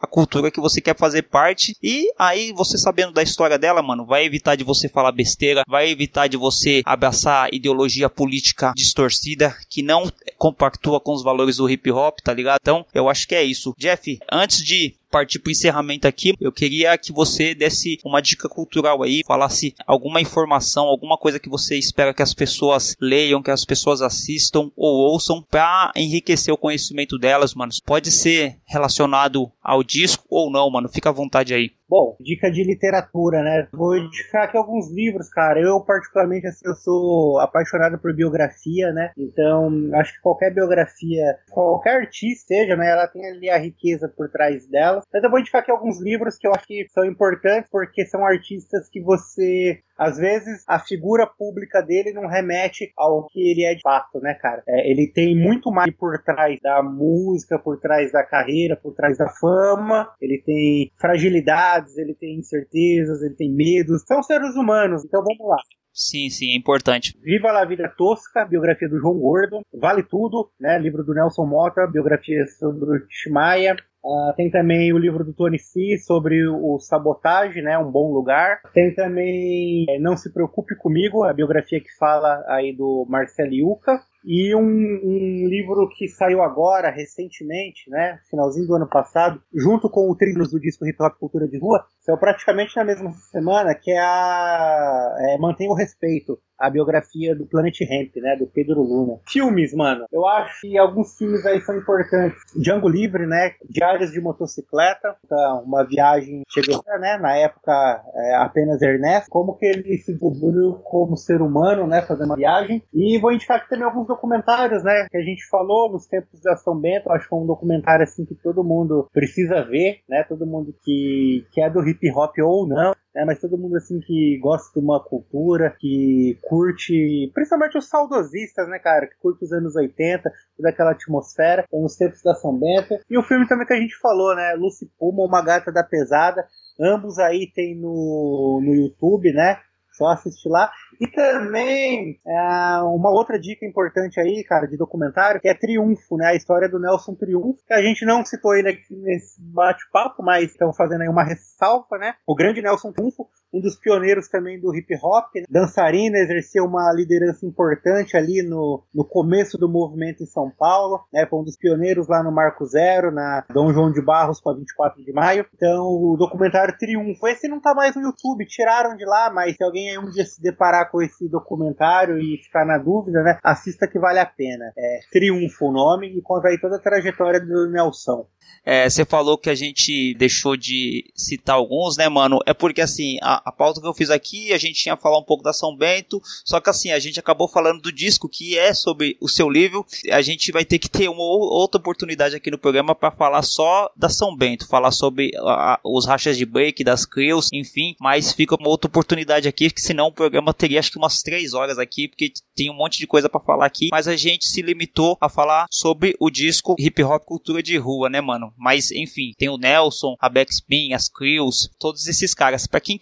a cultura que você quer fazer parte. E aí, você sabendo da história dela, mano, vai evitar de você falar besteira, vai evitar de você abraçar ideologia política distorcida que não compactua com os valores do hip hop, tá ligado? Então, eu acho que é isso. Jeff, antes de partir para o encerramento aqui, eu queria que você desse uma dica cultural aí, falasse alguma informação, alguma coisa que você espera que as pessoas leiam, que as pessoas assistam ou ouçam para enriquecer o conhecimento delas, mano. Pode ser relacionado ao disco ou não, mano. Fica à vontade aí. Bom, dica de literatura, né? Vou indicar aqui alguns livros, cara. Eu, particularmente, assim, eu sou apaixonado por biografia, né? Então, acho que qualquer biografia, qualquer artista seja, né? Ela tem ali a riqueza por trás dela. Mas eu vou indicar aqui alguns livros que eu acho que são importantes, porque são artistas que você às vezes a figura pública dele não remete ao que ele é de fato, né, cara? É, ele tem muito mais por trás da música, por trás da carreira, por trás da fama. Ele tem fragilidades, ele tem incertezas, ele tem medos. São seres humanos, então vamos lá. Sim, sim, é importante. Viva la Vida Tosca, biografia do João Gordo. Vale Tudo, né? Livro do Nelson Mota, biografia sobre o Timaya. Uh, tem também o livro do Tony C sobre o Sabotagem, né? Um bom lugar. Tem também é, Não se preocupe comigo, a biografia que fala aí do Marcelo Yuca. E um, um, livro que saiu agora, recentemente, né? Finalzinho do ano passado, junto com o Trilhos do disco Hip Hop Cultura de Rua, saiu praticamente na mesma semana, que é a é, Mantenha o Respeito, a biografia do Planet Hemp, né, do Pedro Luna. Filmes, mano, eu acho que alguns filmes aí são importantes. Django Livre, né, Diários de Motocicleta, uma viagem chegou, né, na época é, apenas Ernesto, como que ele se descobriu como ser humano, né, fazendo uma viagem. E vou indicar aqui também alguns documentários, né, que a gente falou nos tempos da São Bento, acho que é um documentário assim que todo mundo precisa ver, né, todo mundo que, que é do hip hop ou não, é, mas todo mundo assim que gosta de uma cultura, que curte, principalmente os saudosistas, né, cara, que curte os anos 80, toda aquela atmosfera, nos tempos da São Bento. E o filme também que a gente falou, né, Lucy Puma, Uma Gata da Pesada, ambos aí tem no, no YouTube, né, só assistir lá. E também, é, uma outra dica importante aí, cara, de documentário, que é Triunfo, né? A história do Nelson Triunfo, que a gente não citou aí nesse bate-papo, mas estão fazendo aí uma ressalva, né? O grande Nelson Triunfo, um dos pioneiros também do hip hop, né? dançarina, exerceu uma liderança importante ali no, no começo do movimento em São Paulo, né? Foi um dos pioneiros lá no Marco Zero, na Dom João de Barros com a 24 de maio. Então, o documentário Triunfo, esse não tá mais no YouTube, tiraram de lá, mas se alguém aí um dia se deparar com esse documentário e ficar na dúvida, né? Assista que vale a pena. É Triunfo o nome e conta aí toda a trajetória do Nelson. É, você falou que a gente deixou de citar alguns, né, mano? É porque assim, a, a pauta que eu fiz aqui, a gente tinha falar um pouco da São Bento, só que assim, a gente acabou falando do disco que é sobre o seu livro. A gente vai ter que ter uma outra oportunidade aqui no programa para falar só da São Bento, falar sobre a, os rachas de break, das crews, enfim, mas fica uma outra oportunidade aqui, que senão o programa teria acho que umas três horas aqui, porque tem um monte de coisa para falar aqui, mas a gente se limitou a falar sobre o disco Hip Hop Cultura de Rua, né, mano? Mas enfim, tem o Nelson, a Backspin, as Crews, todos esses caras. Para quem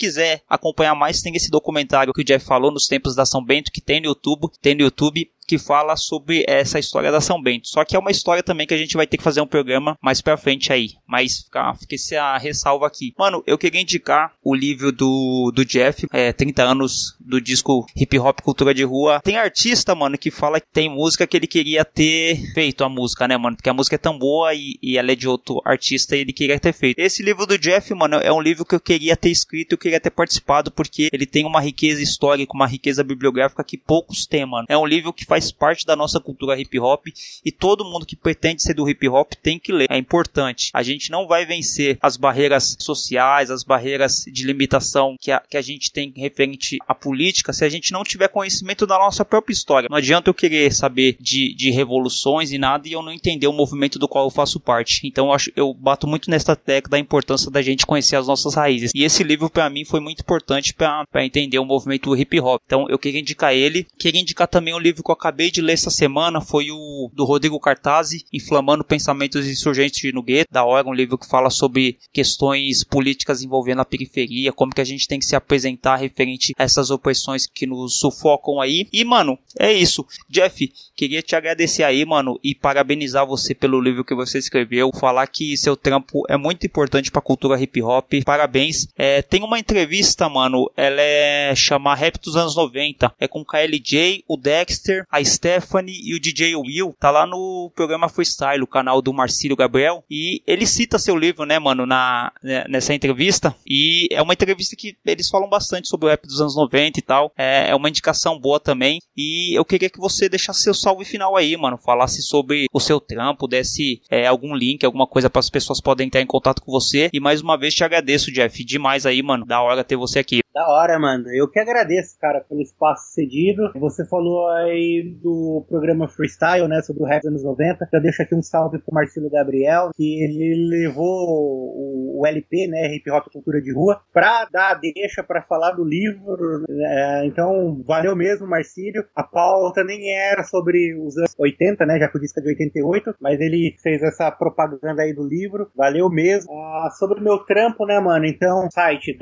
acompanhar mais, tem esse documentário que o Jeff falou nos tempos da São Bento, que tem no YouTube, tem no YouTube que fala sobre essa história da São Bento. Só que é uma história também que a gente vai ter que fazer um programa mais pra frente aí. Mas fica, fica essa ressalva aqui. Mano, eu queria indicar o livro do, do Jeff, é, 30 anos do disco Hip Hop Cultura de Rua. Tem artista, mano, que fala que tem música que ele queria ter feito a música, né, mano? Porque a música é tão boa e, e ela é de outro artista e ele queria ter feito. Esse livro do Jeff, mano, é um livro que eu queria ter escrito, eu queria ter participado, porque ele tem uma riqueza histórica, uma riqueza bibliográfica que poucos têm, mano. É um livro que faz parte da nossa cultura hip hop e todo mundo que pretende ser do hip hop tem que ler. É importante. A gente não vai vencer as barreiras sociais, as barreiras de limitação que a, que a gente tem referente à política se a gente não tiver conhecimento da nossa própria história. Não adianta eu querer saber de, de revoluções e nada e eu não entender o movimento do qual eu faço parte. Então eu, acho, eu bato muito nesta tecla da importância da gente conhecer as nossas raízes. E esse livro para mim foi muito importante para entender o movimento hip hop. Então eu queria indicar ele. Queria indicar também um livro que eu acabei de ler essa semana, foi o do Rodrigo Cartazzi, Inflamando Pensamentos Insurgentes no Gueto, da hora, um livro que fala sobre questões políticas envolvendo a periferia, como que a gente tem que se apresentar referente a essas opressões que nos sufocam aí. E, mano, é isso. Jeff, queria te agradecer aí, mano, e parabenizar você pelo livro que você escreveu, falar que seu trampo é muito importante pra cultura hip hop. Parabéns. É, tem uma entrevista, mano, ela é chamada Rap dos anos 90. É com o KLJ, o Dexter, a Stephanie e o DJ Will. Tá lá no programa Freestyle, o canal do Marcílio Gabriel. E ele cita seu livro, né, mano, na, né, nessa entrevista. E é uma entrevista que eles falam bastante sobre o rap dos anos 90 e tal. É, é uma indicação boa também. E eu queria que você deixasse seu salve final aí, mano. Falasse sobre o seu trampo, desse é, algum link, alguma coisa para as pessoas poderem entrar em contato com você. E mais uma vez te agradeço, Jeff. Demais aí, mano. Da hora ter você aqui. Da hora, mano. Eu que agradeço, cara, pelo espaço cedido. Você falou aí do programa Freestyle, né, sobre o rap dos anos 90. Eu deixo aqui um salve pro Marcelo Gabriel, que ele levou o, LP, né, Hip Hop Cultura de Rua, pra dar a deixa pra falar do livro. É, então, valeu mesmo, Marcílio. A pauta nem era sobre os anos 80, né, já que o disco é de 88, mas ele fez essa propaganda aí do livro. Valeu mesmo. Ah, sobre o meu trampo, né, mano, então, site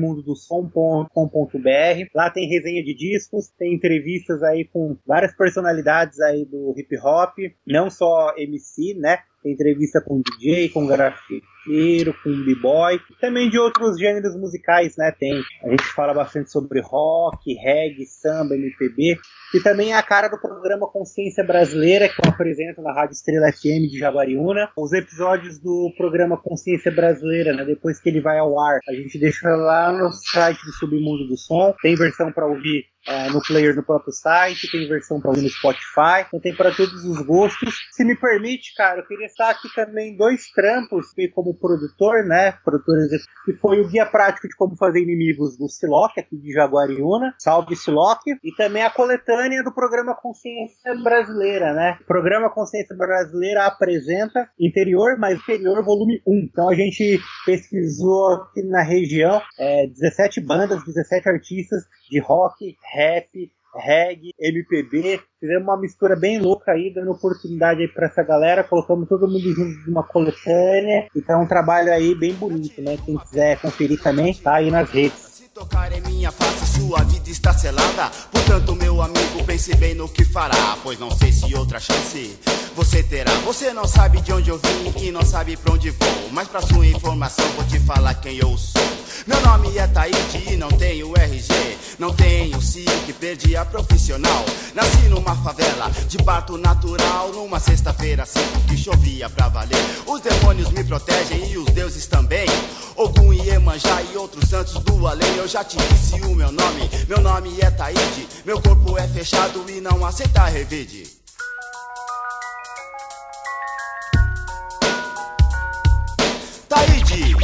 www.submundodosom.com.br. Lá tem resenha de discos, tem entrevistas aí com várias personalidades aí do hip hop, não só MC, né? Tem entrevista com DJ, com grafiteiro, com b-boy, também de outros gêneros musicais, né? Tem. A gente fala bastante sobre rock, reggae, samba, MPB, e também é a cara do programa Consciência Brasileira, que eu apresento na Rádio Estrela FM de Jaguariúna. Os episódios do programa Consciência Brasileira, né, depois que ele vai ao ar, a gente deixa lá no site do Submundo do Som. Tem versão para ouvir é, no player do próprio site, tem versão para no Spotify, então tem para todos os gostos. Se me permite, cara, eu queria estar aqui também dois trampos como produtor, né, produtor que foi o guia prático de como fazer inimigos do Siloc, aqui de Jaguariúna, salve Siloc, e também a coletânea do programa Consciência Brasileira, né. O programa Consciência Brasileira apresenta Interior, mais Interior, volume 1. Então a gente pesquisou aqui na região é, 17 bandas, 17 artistas de rock, rap, reggae, MPB. Fizemos uma mistura bem louca aí, dando oportunidade aí pra essa galera. Colocamos todo mundo junto de uma coletânea. Então é um trabalho aí bem bonito, né? Quem quiser conferir também, tá aí nas redes. Tocar em minha face, sua vida está selada. Portanto, meu amigo, pense bem no que fará. Pois não sei se outra chance você terá. Você não sabe de onde eu vim e não sabe pra onde vou. Mas pra sua informação, vou te falar quem eu sou. Meu nome é Taíde e não tenho RG. Não tenho SIC, perdi a profissional. Nasci numa favela de parto natural. Numa sexta-feira, cinco que chovia pra valer. Os demônios me protegem e os deuses também. Ogum e Emanjá e outros santos do além. Eu já te disse o meu nome. Meu nome é Taíde. Meu corpo é fechado e não aceita revide. Taíde.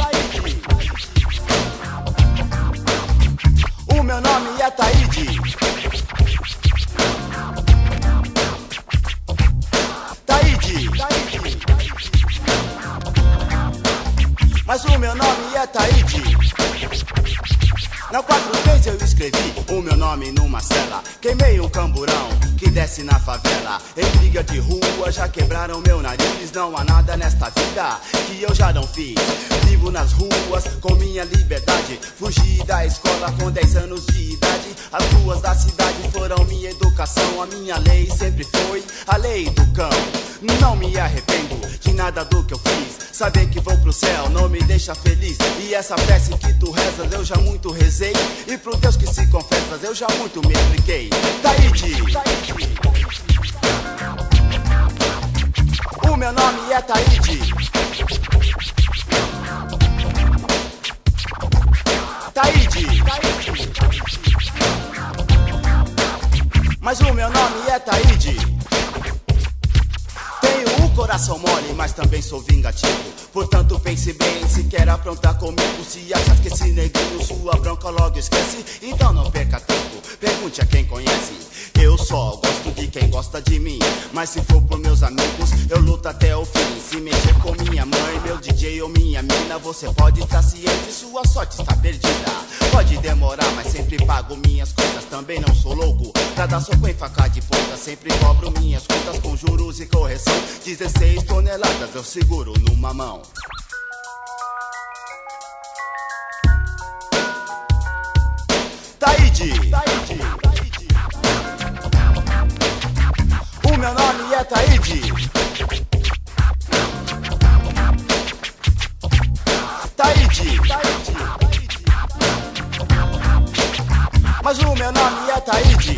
O meu nome é Taíde. Taíde. Mas o meu nome é Taíde. Na 43 eu escrevi o meu nome numa cela. Queimei um camburão que desce na favela. Em briga de rua já quebraram meu nariz. Não há nada nesta vida que eu já não fiz. Vivo nas ruas com minha liberdade. Fugi da escola com 10 anos de idade. As ruas da cidade foram minha educação. A minha lei sempre foi a lei do cão. Não me arrependo de nada do que eu fiz. Saber que vou pro céu não me deixa feliz. E essa prece que tu rezas eu já muito E pro Deus que se confessas eu já muito me expliquei. Taíde. O meu nome é Taíde. Taíde. Mas o meu nome é Taíde. Coração mole, mas também sou vingativo. Portanto, pense bem se quer aprontar comigo. Se achas que esse neguinho sua bronca logo esquece, então não perca tempo. Pergunte a quem conhece. Eu só gosto de quem gosta de mim. Mas se for por meus amigos, eu luto até o fim. Se mexer com minha mãe, meu DJ ou minha mina, você pode estar ciente, sua sorte está perdida. Pode demorar, mas sempre pago minhas contas. Também não sou louco. Pra dar soco em faca de ponta, sempre cobro minhas contas com juros e correção. 16 toneladas eu seguro numa mão. Taíde. O meu nome é Taíde. Taíde. Mas o meu nome é Taíde.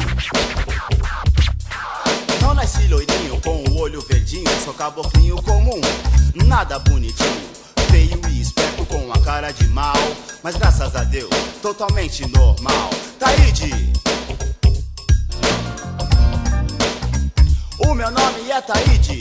Não nasci loirinho com o olho verdinho, sou caboclinho comum, nada bonitinho. Feio e esperto com a cara de mal, mas graças a Deus, totalmente normal. Taíde. O meu nome é Taíde.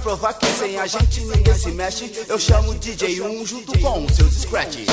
Provar que sem a gente ninguém se mexe, eu chamo DJ 1 junto com seus scratches.